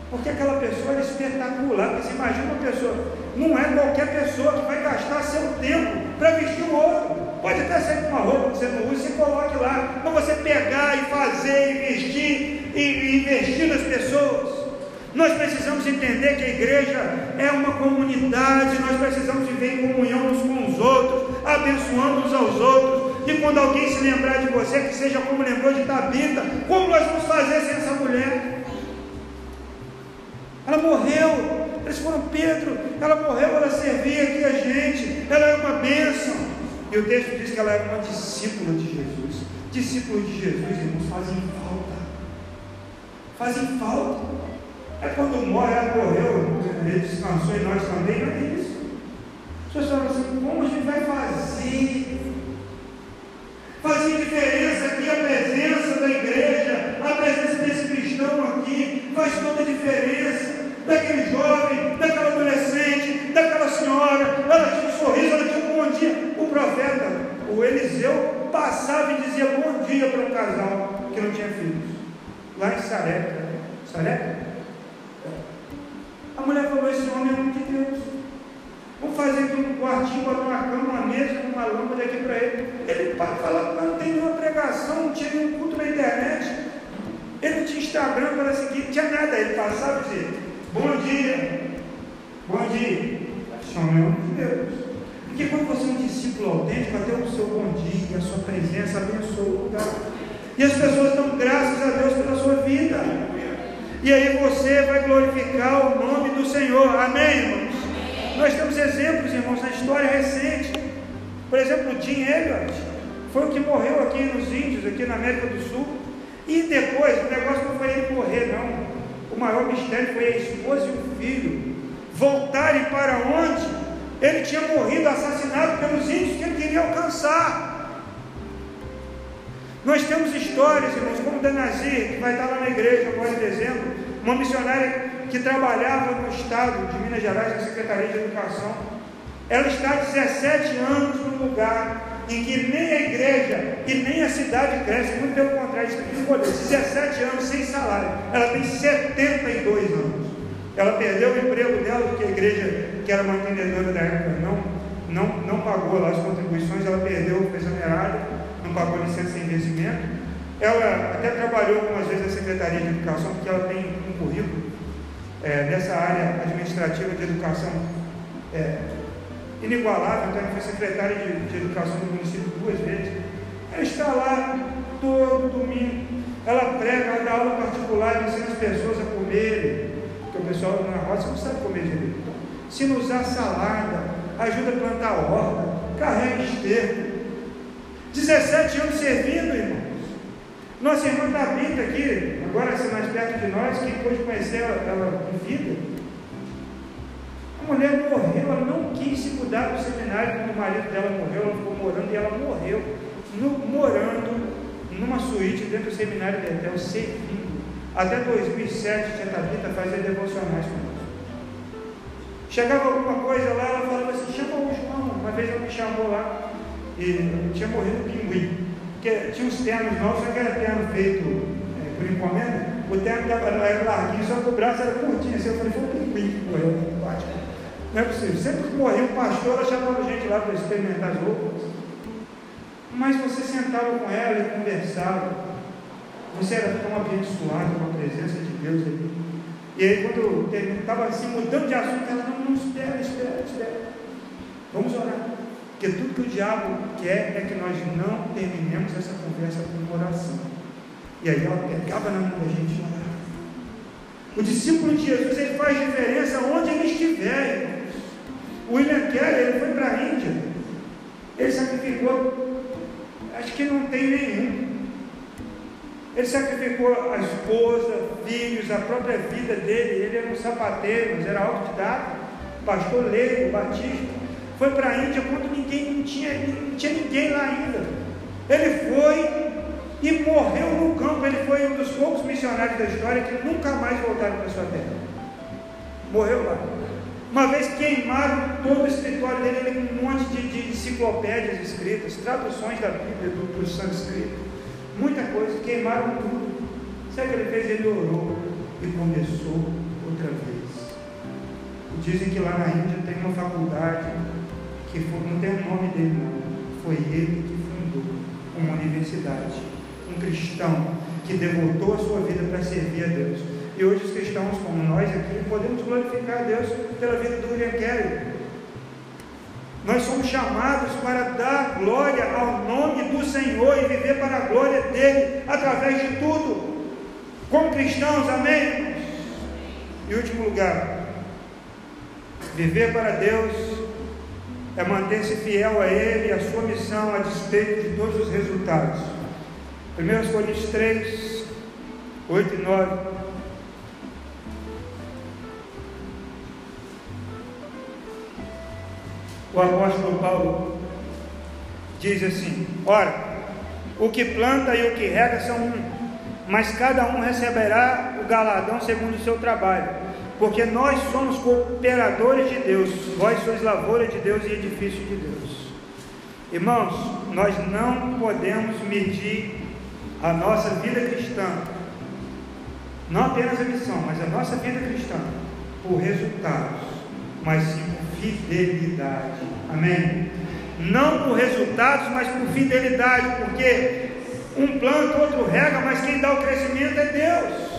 porque aquela pessoa era espetacular. Você imagina uma pessoa, não é qualquer pessoa que vai gastar seu tempo para vestir o outro. Pode até ser com uma roupa que você não usa, você coloque lá, mas você pegar e fazer, e vestir, e, e investir nas pessoas. Nós precisamos entender que a igreja é uma comunidade, nós precisamos viver em comunhão uns com os outros, abençoando uns aos outros. E quando alguém se lembrar de você, que seja como lembrou de Tabita, como nós vamos fazer sem essa mulher? Ela morreu, eles foram Pedro, ela morreu, ela servia aqui a gente, ela era uma bênção. E o texto diz que ela era uma discípula de Jesus. Discípulos de Jesus, irmãos, fazem falta. Fazem falta. É quando morre, ela morreu, ele descansou e nós também, não é isso. As pessoas falam assim, como a gente vai fazer? Fazia diferença aqui a presença da igreja, a presença desse cristão aqui, faz toda a diferença. Daquele jovem, daquela adolescente, daquela senhora, ela tinha um sorriso, ela tinha um bom dia. O profeta, o Eliseu, passava e dizia bom dia para um casal que não tinha filhos. Lá em Sarepta. Sarepta? A mulher falou: Esse homem é homem de Deus. Vamos fazer aqui um quartinho, botar uma cama, uma mesa, uma lâmpada aqui para ele. Ele para falar, não tem nenhuma pregação, não tinha nenhum culto na internet. Ele não tinha Instagram para seguir, não tinha nada. Ele passava e dizia: Bom dia, bom dia. Homem de Deus. Porque quando você é um discípulo autêntico, até o seu bom dia, a sua presença abençoa o lugar. E as pessoas dão graças a Deus pela sua vida e aí você vai glorificar o nome do Senhor. Amém, irmãos? Nós temos exemplos, irmãos, na história recente. Por exemplo, o Jim Elliot foi o que morreu aqui nos Índios, aqui na América do Sul. E depois, o negócio não foi ele morrer, não. O maior mistério foi a esposa e o filho voltarem para onde ele tinha morrido assassinado pelos índios que ele queria alcançar. Nós temos histórias, irmãos, como da Nazir, que vai estar lá na igreja agora em dezembro, uma missionária que trabalhava no estado de Minas Gerais, na Secretaria de Educação. Ela está há 17 anos num lugar em que nem a igreja e nem a cidade crescem, muito pelo contrário, está escolheu 17 anos sem salário. Ela tem 72 anos. Ela perdeu o emprego dela, porque a igreja, que era mantenedora da época, não, não, não pagou lá as contribuições, ela perdeu, foi exonerada não pagou licença de investimento. Ela até trabalhou algumas vezes na Secretaria de Educação, porque ela tem um currículo é, nessa área administrativa de educação é, inigualável, então ela foi secretária de, de Educação do município duas vezes. Ela está lá todo domingo, ela prega, ela dá aula particular, ensina as pessoas a comerem, porque o pessoal na roça não sabe comer direito. Se não usar salada, ajuda a plantar horta, carrega esterco, 17 anos servindo, irmãos. Nossa irmã Tabita aqui, agora assim mais perto de nós, quem pôde conhecer ela, ela em vida. A mulher morreu, ela não quis se mudar do seminário quando o marido dela morreu, ela ficou morando e ela morreu, no, morando numa suíte dentro do seminário de Etel, servindo. Até 2007, tia Tabita fazia devocionais com nós. Chegava alguma coisa lá, ela falava assim: chama o João. Uma vez ela me chamou lá, e tinha morrido o pinguim. Porque tinha uns ternos novos, só que era terno feito é, por encomenda, o terno era larguinho, só que o braço era curtinho. Assim, eu falei, foi o pinguim que morreu no Não é possível. Sempre que morria um pastor, ela chamava gente lá para experimentar as roupas. Mas você sentava com ela e conversava. Você era tão abençoado com a presença de Deus ali. E aí, quando estava assim, mudando de assunto, ela não, não espera, espera, espera. Vamos orar. Porque tudo que o diabo quer é que nós não terminemos essa conversa com oração. E aí ela pegava na mão da gente e. O discípulo de Jesus ele faz diferença onde ele estiver. O William Keller ele foi para a Índia. Ele sacrificou, acho que não tem nenhum. Ele sacrificou a esposa, filhos, a própria vida dele. Ele era um sapateiro, mas era autodidata, pastor leigo, batista. Foi para a Índia quando ninguém não tinha, não tinha ninguém lá ainda. Ele foi e morreu no campo. Ele foi um dos poucos missionários da história que nunca mais voltaram para sua terra. Morreu lá. Uma vez queimaram todo o escritório dele, ele com um monte de, de enciclopédias escritas, traduções da Bíblia do, do sânscrito, muita coisa, queimaram tudo. Sabe o que ele fez? Ele orou e começou outra vez. Dizem que lá na Índia tem uma faculdade que não tem o nome dele não, foi ele que fundou uma universidade, um cristão que devotou a sua vida para servir a Deus. E hoje os cristãos, como nós aqui, podemos glorificar a Deus pela vida do William Carey. Nós somos chamados para dar glória ao nome do Senhor e viver para a glória dele através de tudo. Como cristãos, amém? E último lugar, viver para Deus é manter-se fiel a Ele e a sua missão a despeito de todos os resultados. 1 Coríntios 3, 8 e 9. o apóstolo Paulo diz assim: Ora, o que planta e o que rega são um, mas cada um receberá o galadão segundo o seu trabalho, porque nós somos cooperadores de Deus, vós sois lavoura de Deus e edifício de Deus. Irmãos, nós não podemos medir a nossa vida cristã, não apenas a missão, mas a nossa vida cristã, por resultados, mas sim fidelidade. Amém? Não por resultados, mas por fidelidade, porque um planta, outro rega, mas quem dá o crescimento é Deus.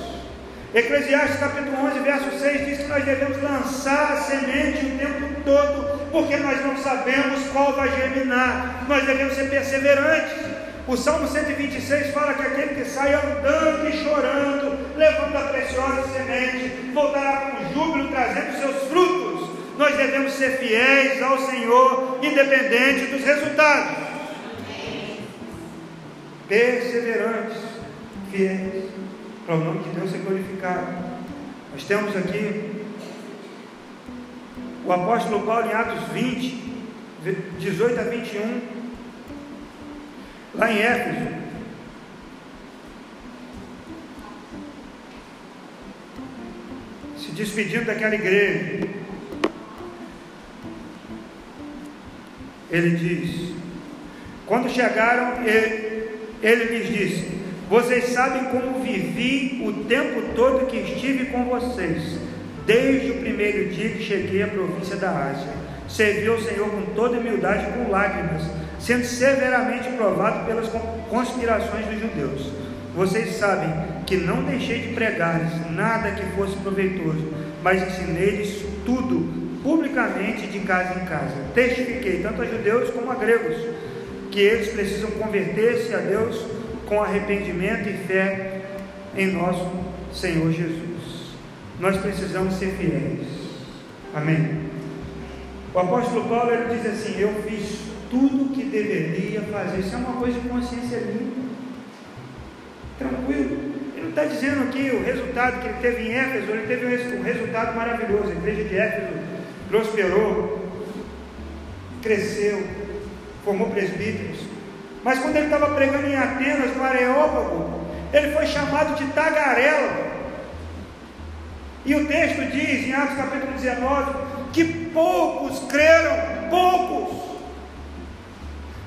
Eclesiastes capítulo 11, verso 6 diz que nós devemos lançar a semente o tempo todo, porque nós não sabemos qual vai germinar, nós devemos ser perseverantes. O Salmo 126 fala que aquele que sai andando e chorando, levando a preciosa semente, voltará com júbilo, trazendo seus frutos nós devemos ser fiéis ao Senhor, independente dos resultados. Perseverantes, fiéis, para o nome de Deus ser glorificado. Nós temos aqui o apóstolo Paulo em Atos 20, 18 a 21, lá em Éfeso. Se despedindo daquela igreja. Ele diz: Quando chegaram, ele, ele lhes disse: Vocês sabem como vivi o tempo todo que estive com vocês, desde o primeiro dia que cheguei à província da Ásia. Servi ao Senhor com toda humildade e com lágrimas, sendo severamente provado pelas conspirações dos judeus. Vocês sabem que não deixei de pregar-lhes nada que fosse proveitoso, mas ensinei-lhes tudo publicamente de casa em casa. Testifiquei tanto a judeus como a gregos que eles precisam converter-se a Deus com arrependimento e fé em nosso Senhor Jesus. Nós precisamos ser fiéis. Amém. O apóstolo Paulo ele diz assim: Eu fiz tudo o que deveria fazer. Isso é uma coisa de consciência limpa. Tranquilo. Ele não está dizendo aqui o resultado que ele teve em Éfeso, ele teve um resultado maravilhoso. A igreja de Éfeso prosperou, cresceu, formou presbíteros. Mas quando ele estava pregando em Atenas, no Areópago, ele foi chamado de tagarela. E o texto diz, em Atos capítulo 19, que poucos creram, poucos.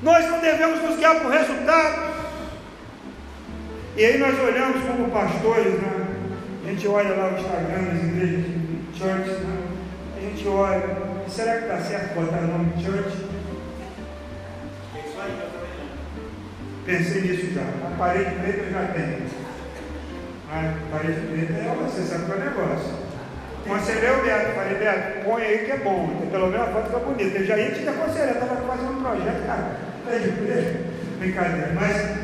Nós não devemos nos guiar por resultados. E aí nós olhamos como pastores, né? A gente olha lá o Instagram das igrejas, church, né? a gente olha, será que está certo botar o nome church? Pensei nisso já. A parede preta eu já tenho. A parede preta é, sabe qual é o negócio. Aconselhei o Beto, falei, Beto, põe aí que é bom, então, pelo menos a foto fica bonita. Eu já ia te aconselhar, estava fazendo um projeto, cara, parede preta, brincadeira, mas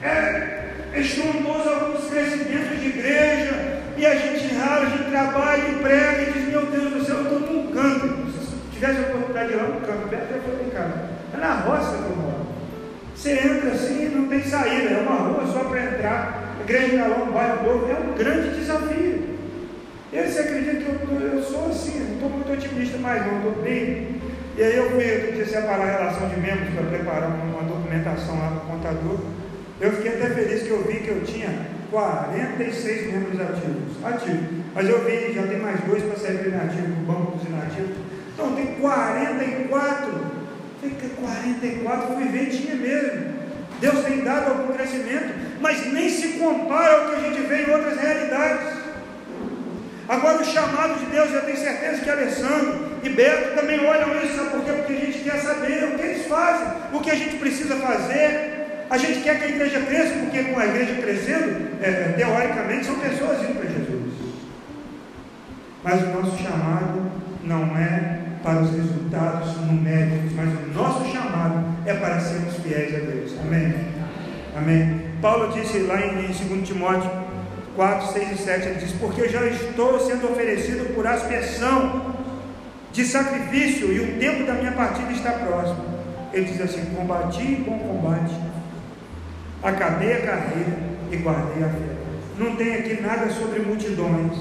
é estrondoso alguns crescimentos de igreja, e a gente rala, a gente trabalha e prega e diz, meu Deus do céu, eu estou num canto. tivesse a oportunidade de ir lá no campo, perto eu falei, cara, é na roça que eu moro. Você entra assim e não tem saída, é uma rua só para entrar. Igreja Galão, bairro novo, é um grande desafio. E aí você acredita que eu, eu sou assim, não estou muito otimista mais, não, estou bem. E aí eu fui, quis separar a relação de membros para preparar uma, documentação lá para o contador. Eu fiquei até feliz que eu vi que eu tinha 46 membros ativos. Ativos. Mas eu vi, já tem mais dois para sair para inativo, para o banco dos inativos. Então tem 44. Fica 44, fui ver, tinha mesmo. Deus tem dado algum crescimento, mas nem se compara ao que a gente vê em outras realidades. Agora, o chamado de Deus, eu tenho certeza que Alessandro e Beto também olham isso, sabe por quê? Porque a gente quer saber o que eles fazem, o que a gente precisa fazer. A gente quer que a igreja cresça, porque com a igreja crescendo, é, teoricamente, são pessoas indo para Jesus. Mas o nosso chamado não é para os resultados numéricos, mas o nosso chamado é para sermos fiéis a Deus. Amém? Amém. Paulo disse lá em 2 Timóteo 4, 6 e 7, ele diz: Porque eu já estou sendo oferecido por aspersão de sacrifício e o tempo da minha partida está próximo. Ele diz assim: Combati bom combate, acabei a carreira e guardei a fé. Não tem aqui nada sobre multidões,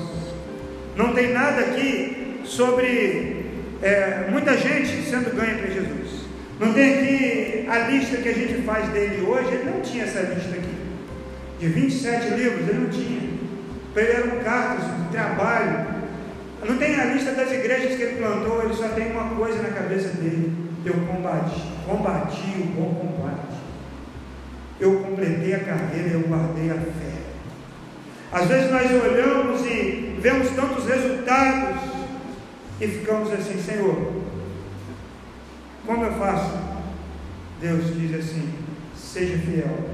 não tem nada aqui sobre é, muita gente sendo ganha para Jesus. Não tem aqui a lista que a gente faz dele hoje, ele não tinha essa lista aqui. De 27 livros, ele não tinha. Para ele eram cartas trabalho. Não tem a lista das igrejas que ele plantou, ele só tem uma coisa na cabeça dele. Eu combati, combati o bom combate. Eu completei a carreira, eu guardei a fé. Às vezes nós olhamos e vemos tantos resultados e ficamos assim, Senhor, como eu faço? Deus diz assim: seja fiel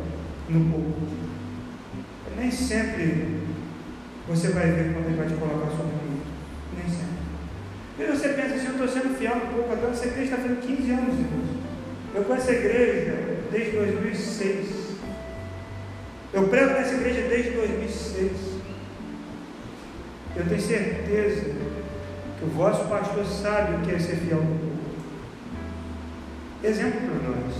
no pouco. Nem sempre você vai ver quando Ele vai te colocar sobre muito. Nem sempre. E você pensa assim: eu estou sendo fiel no pouco, agora essa igreja está fazendo 15 anos. Eu conheço a igreja desde 2006. Eu prego nessa igreja desde 2006. Eu tenho certeza o vosso pastor sabe o que é ser fiel no povo. Exemplo para nós.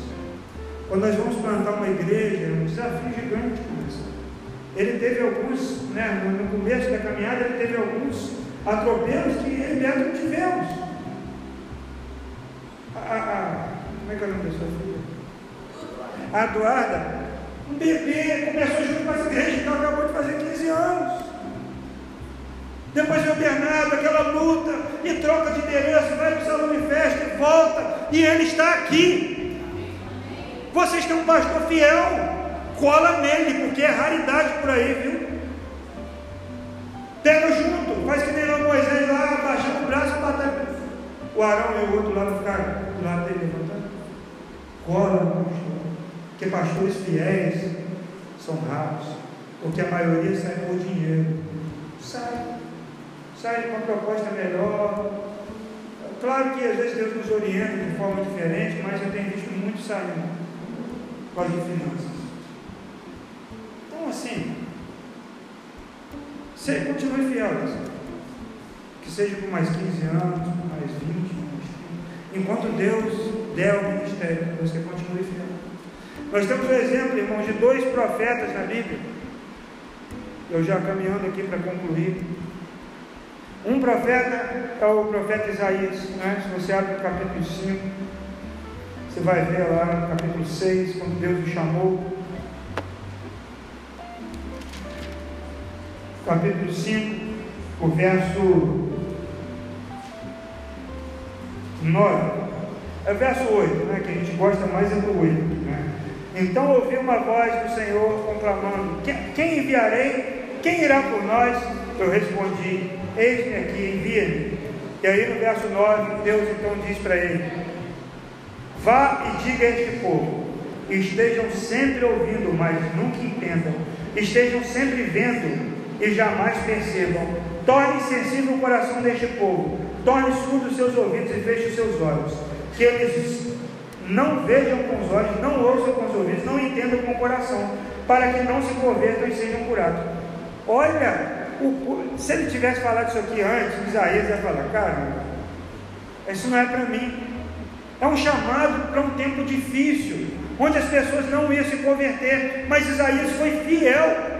Quando nós vamos plantar uma igreja, é um desafio gigante começar. Ele teve alguns, né, no começo da caminhada, ele teve alguns atropelos que ele mesmo tivemos. A, a, a, como é que é o nome da sua filha? A Eduarda, um bebê, começou junto com essa igreja, então acabou de fazer 15 anos. Depois vem o Bernardo, aquela luta, e troca de endereço, vai para o salão de festa e volta, e ele está aqui. Vocês têm um pastor fiel, cola nele, porque é raridade por aí, viu? Pega junto, faz que nem o Moisés lá, abaixando o braço bater. O Arão e o outro lá vão ficar do lado dele levantando. Cola, porque pastores fiéis são raros, porque a maioria sai por dinheiro. Sai sai com uma proposta melhor. Claro que às vezes Deus nos orienta de forma diferente, mas eu tenho visto muito saindo com as finanças. Então assim, você continue fiel, que seja por mais 15 anos, por mais 20, mais 30, enquanto Deus der o ministério, você continue fiel. Nós temos o exemplo, irmãos, de dois profetas na Bíblia. Eu já caminhando aqui para concluir. Um profeta é o profeta Isaías, né? se você abre o capítulo 5, você vai ver lá no capítulo 6, quando Deus o chamou. Capítulo 5, o verso 9. É o verso 8, né? que a gente gosta mais é do 8. Né? Então ouvi uma voz do Senhor conclamando: Quem enviarei? Quem irá por nós? Eu respondi: Eis-me aqui, envia-me. E aí no verso 9, Deus então diz para ele: Vá e diga a este povo: estejam sempre ouvindo, mas nunca entendam, estejam sempre vendo e jamais percebam. Torne sensível o coração deste povo, torne surdo os seus ouvidos e feche os seus olhos, que eles não vejam com os olhos, não ouçam com os ouvidos, não entendam com o coração, para que não se convertam e sejam curados. Olha o, se ele tivesse falado isso aqui antes, Isaías ia falar, cara, Isso não é para mim. É um chamado para um tempo difícil, onde as pessoas não iam se converter, mas Isaías foi fiel.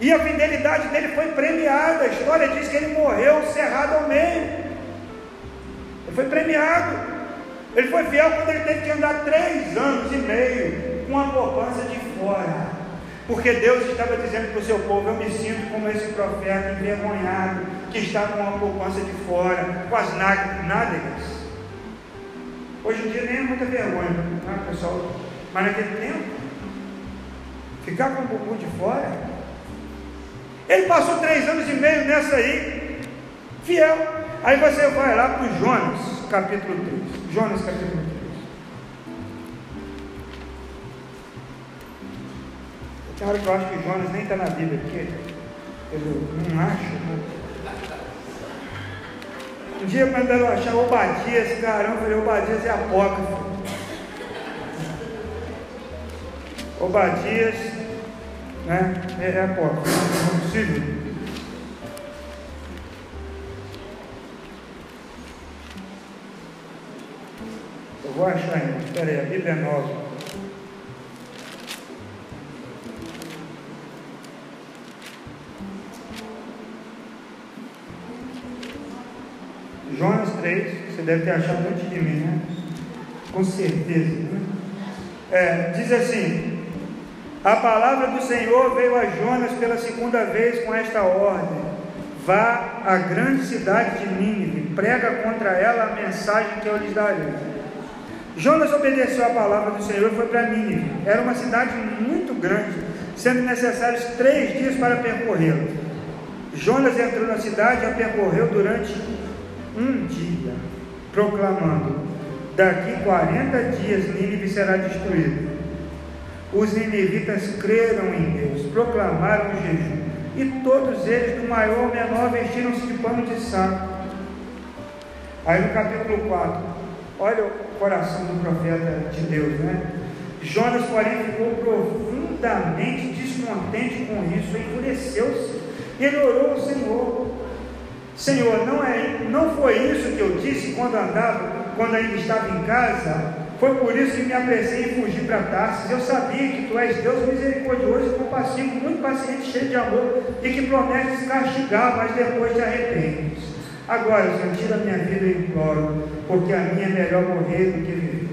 E a fidelidade dele foi premiada. A história diz que ele morreu cerrado ao meio. Ele foi premiado. Ele foi fiel quando ele teve que andar três anos e meio com a poupança de fora. Porque Deus estava dizendo para o seu povo: Eu me sinto como esse profeta envergonhado, que está com a poupança de fora, com as nádegas. Hoje em dia nem é muita vergonha, né, pessoal? Mas naquele tempo, ficar com o bumbum de fora. Ele passou três anos e meio nessa aí, fiel. Aí você vai lá para Jonas, capítulo 3. Jonas, capítulo 3. Tem hora que eu acho que Jonas nem está na Bíblia, porque eu não acho. Né? Um dia mandaram achar Obadias, caramba, eu falei, Obadias é apócrifo. Obadias, né, é, é apócrifo, não é possível. Eu vou achar ainda, espera aí, a Bíblia é nova. Jonas 3, você deve ter achado antes de mim, né? Com certeza. Né? É, diz assim: A palavra do Senhor veio a Jonas pela segunda vez com esta ordem: Vá à grande cidade de Nínive, prega contra ela a mensagem que eu lhes darei. Jonas obedeceu a palavra do Senhor e foi para Nínive. Era uma cidade muito grande, sendo necessários três dias para percorrê-la. Jonas entrou na cidade e a percorreu durante um dia, proclamando: daqui 40 dias Nínive será destruída. Os ninivitas creram em Deus, proclamaram o jejum, e todos eles, do maior ao menor, vestiram-se de pano de saco. Aí no capítulo 4, olha o coração do profeta de Deus, né? Jonas, porém, ficou profundamente descontente com isso, enfureceu-se. Ele orou ao Senhor, Senhor, não, é, não foi isso que eu disse quando andava, quando ainda estava em casa? Foi por isso que me apressei em fugir para Tarsis. Eu sabia que tu és Deus misericordioso e compassivo, muito paciente, cheio de amor, e que prometes castigar, mas depois te arrependes. Agora, Senhor, tira a minha vida e imploro, porque a minha é melhor morrer do que viver.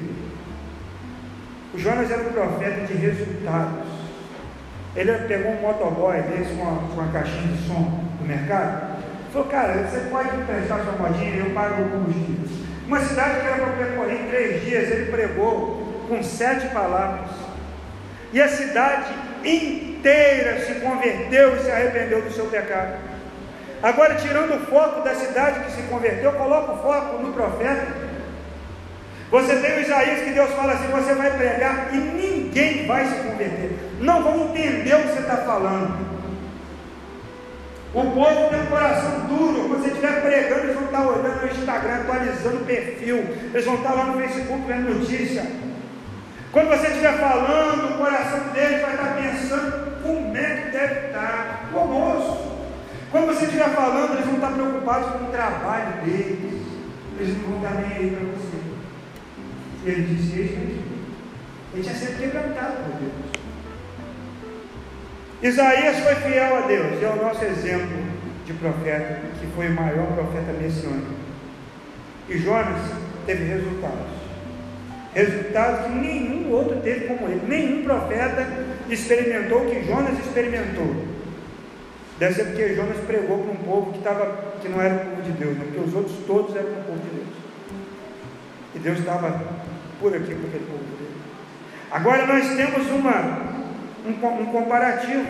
O Jonas era um profeta de resultados. Ele pegou um motoboy desse com uma, uma caixinha de som do mercado Falou, cara, você pode emprestar sua modinha, eu pago o combustível. Uma cidade que era para percorrer em três dias, ele pregou com sete palavras. E a cidade inteira se converteu e se arrependeu do seu pecado. Agora, tirando o foco da cidade que se converteu, coloca o foco no profeta. Você tem o Isaías que Deus fala assim: você vai pregar e ninguém vai se converter. Não vão entender o que você está falando. O povo tem um coração duro. Quando você estiver pregando, eles vão estar olhando no Instagram, atualizando o perfil. Eles vão estar lá no Facebook vendo notícia. Quando você estiver falando, o coração deles vai estar pensando como é que deve estar o almoço. Quando você estiver falando, eles vão estar preocupados com o trabalho deles. Eles não vão estar nem aí para você. Ele disse isso. Ele tinha sido quebrantado por Deus. Isaías foi fiel a Deus, e é o nosso exemplo de profeta, que foi o maior profeta messiânico. E Jonas teve resultados. Resultados que nenhum outro teve como ele. Nenhum profeta experimentou o que Jonas experimentou. Deve ser porque Jonas pregou para um povo que, tava, que não era o povo de Deus, né? porque os outros todos eram o povo de Deus. E Deus estava por aqui com aquele povo dele. Agora nós temos uma um, um comparativo,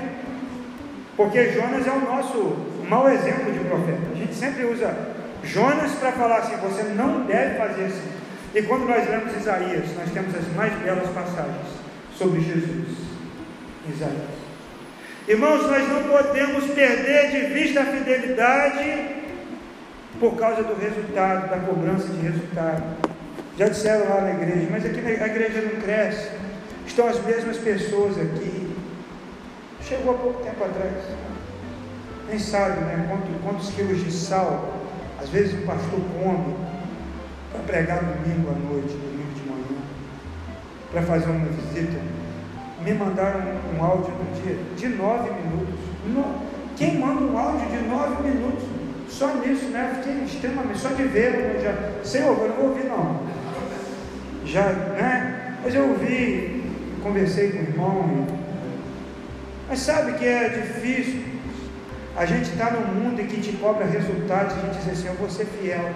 porque Jonas é o nosso mau exemplo de profeta. A gente sempre usa Jonas para falar assim: você não deve fazer assim. E quando nós lemos Isaías, nós temos as mais belas passagens sobre Jesus. Isaías. Irmãos, nós não podemos perder de vista a fidelidade por causa do resultado, da cobrança de resultado. Já disseram lá na igreja, mas aqui a igreja não cresce. Estão as mesmas pessoas aqui. Chegou há pouco tempo atrás. Nem sabe, né? Quantos, quantos quilos de sal, às vezes o pastor come. para pregar domingo à noite, domingo de manhã, para fazer uma visita, me mandaram um áudio do dia de nove minutos. Quem manda um áudio de nove minutos? Só nisso, né? Fiquei extremamente, só de ver, né? já, Senhor, eu não vou ouvir não. Já, né? Mas eu ouvi, conversei com o irmão. Mas sabe que é difícil. A gente está num mundo em que te cobra resultados, gente diz assim, eu vou ser fiel.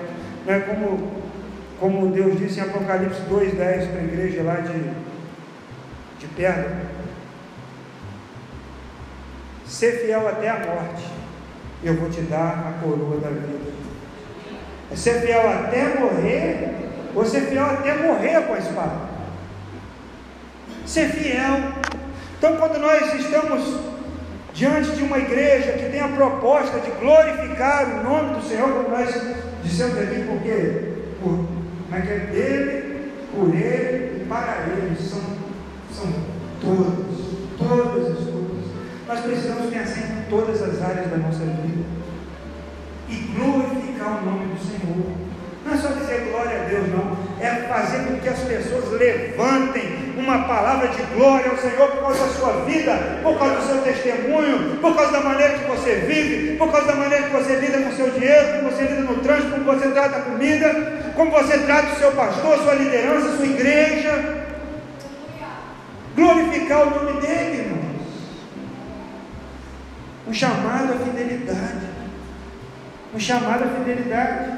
Não é como, como Deus disse em Apocalipse 2,10 para a igreja lá de, de Pedra. Ser fiel até a morte, eu vou te dar a coroa da vida. É ser fiel até morrer, ou ser fiel até morrer com a espada. Ser fiel. Então, quando nós estamos diante de uma igreja que tem a proposta de glorificar o nome do Senhor, como nós dissemos aqui, porque por, como é é dele, por ele e para ele, são, são todas, todas as coisas. Nós precisamos pensar em todas as áreas da nossa vida e glorificar o nome do Senhor. Não é só dizer glória a Deus, não. É fazer com que as pessoas levantem uma palavra de glória ao Senhor por causa da sua vida, por causa do seu testemunho, por causa da maneira que você vive, por causa da maneira que você lida com o seu dinheiro, como você lida no trânsito, como você trata a comida, como você trata o seu pastor, sua liderança, sua igreja. Glorificar o nome dele, irmãos. Um chamado à fidelidade. Um chamado à fidelidade.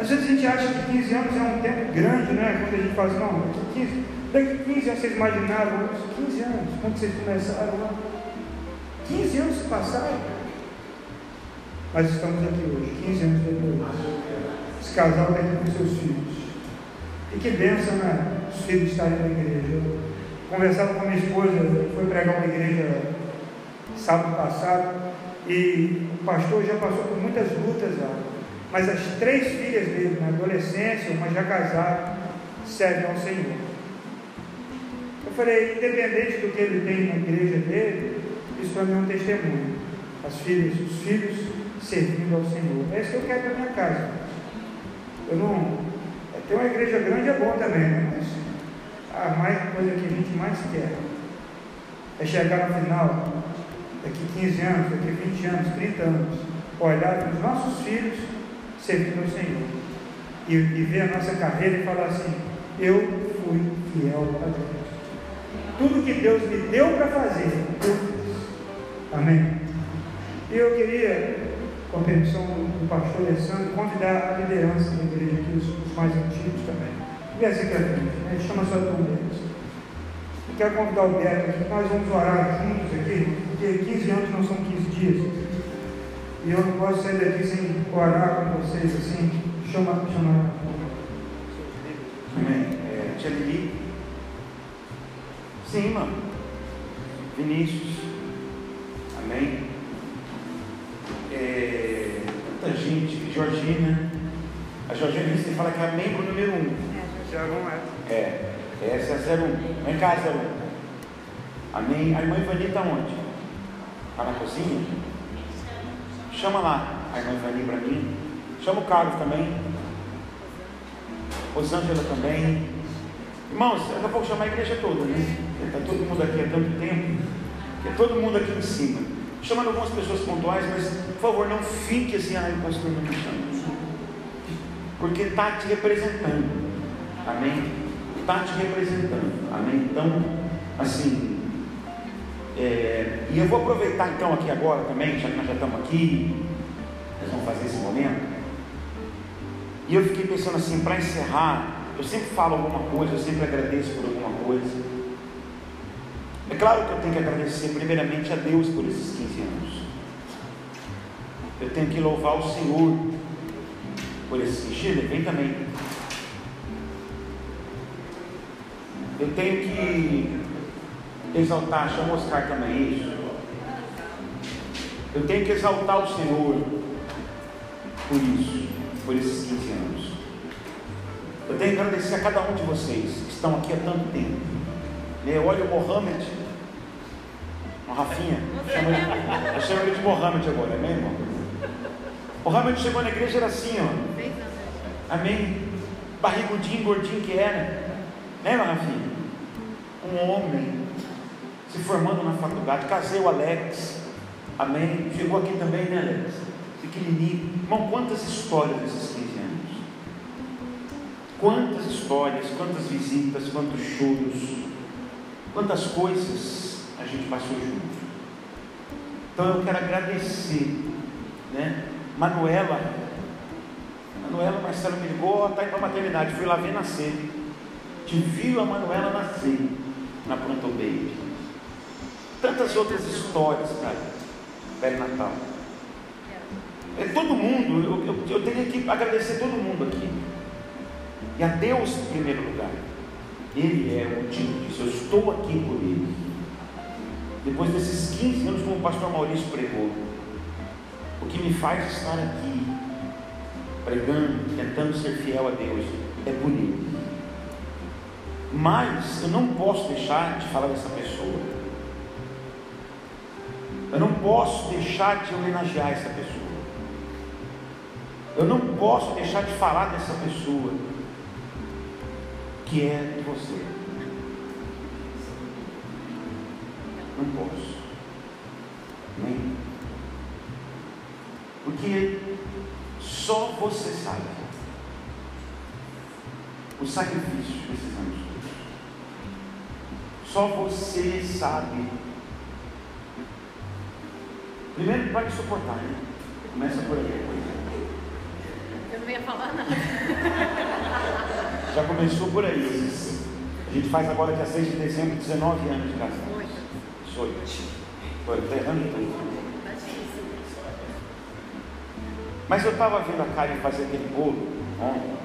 Às vezes a gente acha que 15 anos é um tempo grande, né? Quando a gente fala assim, não, daqui 15, daqui 15 anos vocês imaginavam, 15 anos, quando vocês começaram lá. 15 anos se passaram. Mas estamos aqui hoje, 15 anos depois. Esse casal está aqui com seus filhos. E que bênção, né? Os filhos estarem na igreja. Eu conversava com a minha esposa, foi pregar uma igreja sábado passado, e o pastor já passou por muitas lutas lá. Mas as três filhas dele, na adolescência, uma já casada, servem ao Senhor. Eu falei, independente do que ele tem na igreja dele, isso é um testemunho. As filhas, os filhos servindo ao Senhor. É isso que eu quero para minha casa. Eu não. É, ter uma igreja grande é bom também, né? mas a mais coisa que a gente mais quer é chegar no final, daqui 15 anos, daqui 20 anos, 30 anos, olhar para os nossos filhos servindo ao Senhor. E, e ver a nossa carreira e falar assim: eu fui fiel a Deus. Tudo que Deus me deu para fazer. Amém? E eu queria, com a permissão do pastor Alessandro, convidar a liderança da igreja aqui, os, mais antigos também. Vem aqui à frente, a gente chama só de deles. Eu quero convidar o Beto aqui, nós vamos orar juntos aqui, porque 15 anos não são 15 dias. E eu não posso sair daqui sem orar com vocês assim. Chama, chama. Amém. É. Sim, mano. Vinícius. Amém. É, tanta gente. Georgina. A Georgina você fala que é a membro número um. É, é. Essa é a 01. Vem cá, 01. Amém. A irmã Ivani está onde? Está na cozinha? Chama lá a irmã Ivani para mim. Chama o Carlos também. Rosângela também. Irmãos, daqui a pouco chamar a igreja toda, né? Está todo mundo aqui há tanto tempo. Que é todo mundo aqui em cima. Chamando algumas pessoas pontuais, mas por favor, não fique assim, ai, o pastor não me chama. Porque está te representando. Amém? Está te representando. Amém? Então, assim, é, e eu vou aproveitar então aqui agora também, já que nós já estamos aqui, nós vamos fazer esse momento. E eu fiquei pensando assim, para encerrar, eu sempre falo alguma coisa, eu sempre agradeço por alguma coisa. É claro que eu tenho que agradecer primeiramente a Deus por esses 15 anos. Eu tenho que louvar o Senhor por esses Chile, vem também. Eu tenho que exaltar, chama o Oscar também isso. Eu tenho que exaltar o Senhor por isso, por esses 15 anos. Eu tenho que agradecer a cada um de vocês que estão aqui há tanto tempo. Eu olho o Mohamed, Rafinha, eu chamo ele de Mohamed agora, amém, irmão? Mohamed chegou na igreja era assim, ó. Amém? barrigudinho, gordinho que era. Né, Rafinha? Um homem se formando na faculdade. Casei o Alex. Amém. Chegou aqui também, né, Alex? Pequenininho. Irmão, quantas histórias nesses 15 anos? Quantas histórias, quantas visitas, quantos choros, quantas coisas a gente passou junto. Então eu quero agradecer, né? Manuela, Manuela Marcelo me ligou, está indo para a maternidade, fui lá ver nascer. Te viu a Manuela nascer na Pronto Baby. Tantas outras histórias para Velho Natal. É todo mundo, eu, eu, eu tenho que agradecer todo mundo aqui. E a Deus em primeiro lugar. Ele é o motivo disso. Eu estou aqui por Ele. Depois desses 15 anos, como o pastor Maurício pregou, o que me faz estar aqui, pregando, tentando ser fiel a Deus, é Ele. Mas eu não posso deixar de falar dessa pessoa. Eu não posso deixar de homenagear essa pessoa. Eu não posso deixar de falar dessa pessoa que é de você. Não posso. Nem. Porque só você sabe o sacrifício que precisamos todos. Só você sabe. Primeiro pode suportar, né? Começa por aí. Eu não ia falar nada. Já começou por aí. A gente faz agora dia 6 de dezembro, 19 anos de casado. 18. Estou errando tudo. Mas eu estava vendo a Karen fazer aquele bolo ontem.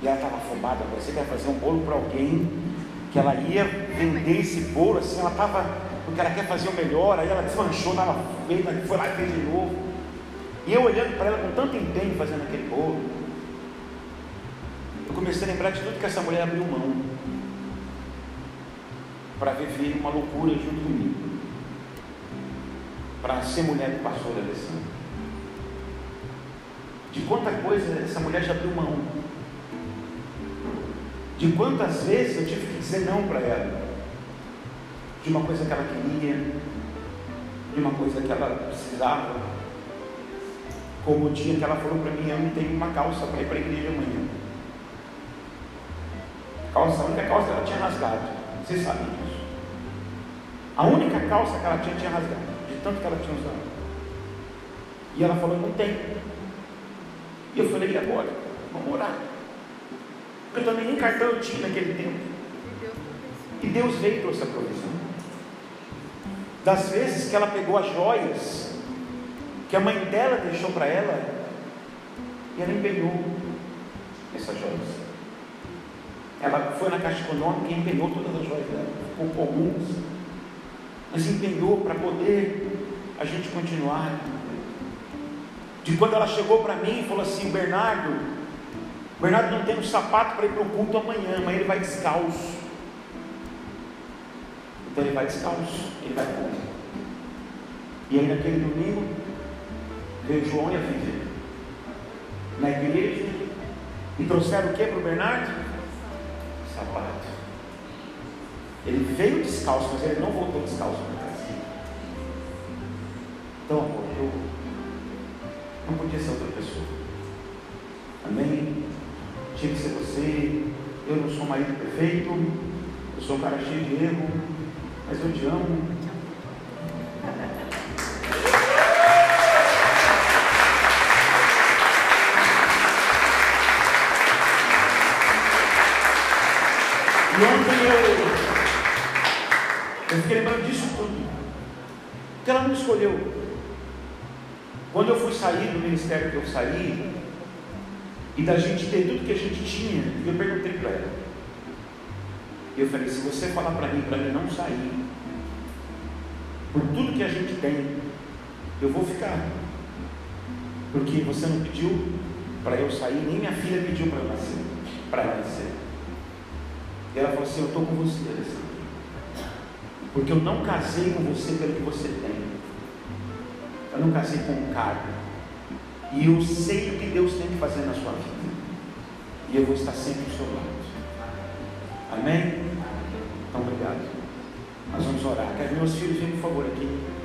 E ela estava afobada, parecia que ia fazer um bolo para alguém, que ela ia vender esse bolo, assim, ela estava, porque ela quer fazer o melhor, aí ela desmanchou, estava feita, foi lá e fez de novo. E eu olhando para ela com tanto empenho fazendo aquele bolo, eu comecei a lembrar de tudo que essa mulher abriu mão para viver uma loucura junto comigo, para ser mulher do pastor Alessandro. De quanta coisa essa mulher já abriu mão. De quantas vezes eu tive que dizer não para ela. De uma coisa que ela queria, de uma coisa que ela precisava. Como o dia que ela falou para mim, eu não tenho uma calça para ir para a igreja amanhã. Calça, a única calça ela tinha rasgado. Vocês sabem disso. A única calça que ela tinha tinha rasgado, de tanto que ela tinha usado. E ela falou, não tem. E eu falei, e agora? Vamos orar. Porque eu também nem cartão eu tinha naquele tempo. E Deus veio e trouxe a provisão. Das vezes que ela pegou as joias que a mãe dela deixou para ela, e ela empenhou essas joias. Ela foi na caixa econômica e empenhou todas as joias dela, ficou com algumas, mas empenhou para poder a gente continuar. De quando ela chegou para mim e falou assim: Bernardo, Bernardo não tem um sapato para ir para o culto amanhã, mas ele vai descalço. Então ele vai descalço, ele vai com. E aí naquele domingo, veio João e a Vivian na igreja e trouxeram o que para o Bernardo? Sapato. Ele veio descalço, mas ele não voltou descalço para casa. Então, amor, eu não podia ser outra pessoa. Amém? Tinha que ser você. Eu não sou marido perfeito. Eu sou um cara cheio de erro. Mas eu te amo. Fiquei lembrando disso tudo. Porque ela não escolheu. Quando eu fui sair do ministério que eu saí, e da gente ter tudo que a gente tinha, eu perguntei para ela. E eu falei, se você falar para mim, para mim não sair, por tudo que a gente tem, eu vou ficar. Porque você não pediu para eu sair, nem minha filha pediu para nascer, para nascer. E ela falou assim, eu estou com você, Alessandro. Porque eu não casei com você pelo que você tem. Eu não casei com um cara. E eu sei o que Deus tem que fazer na sua vida. E eu vou estar sempre ao seu lado. Amém? Então, obrigado. Nós vamos orar. Quero meus filhos, venham por favor aqui.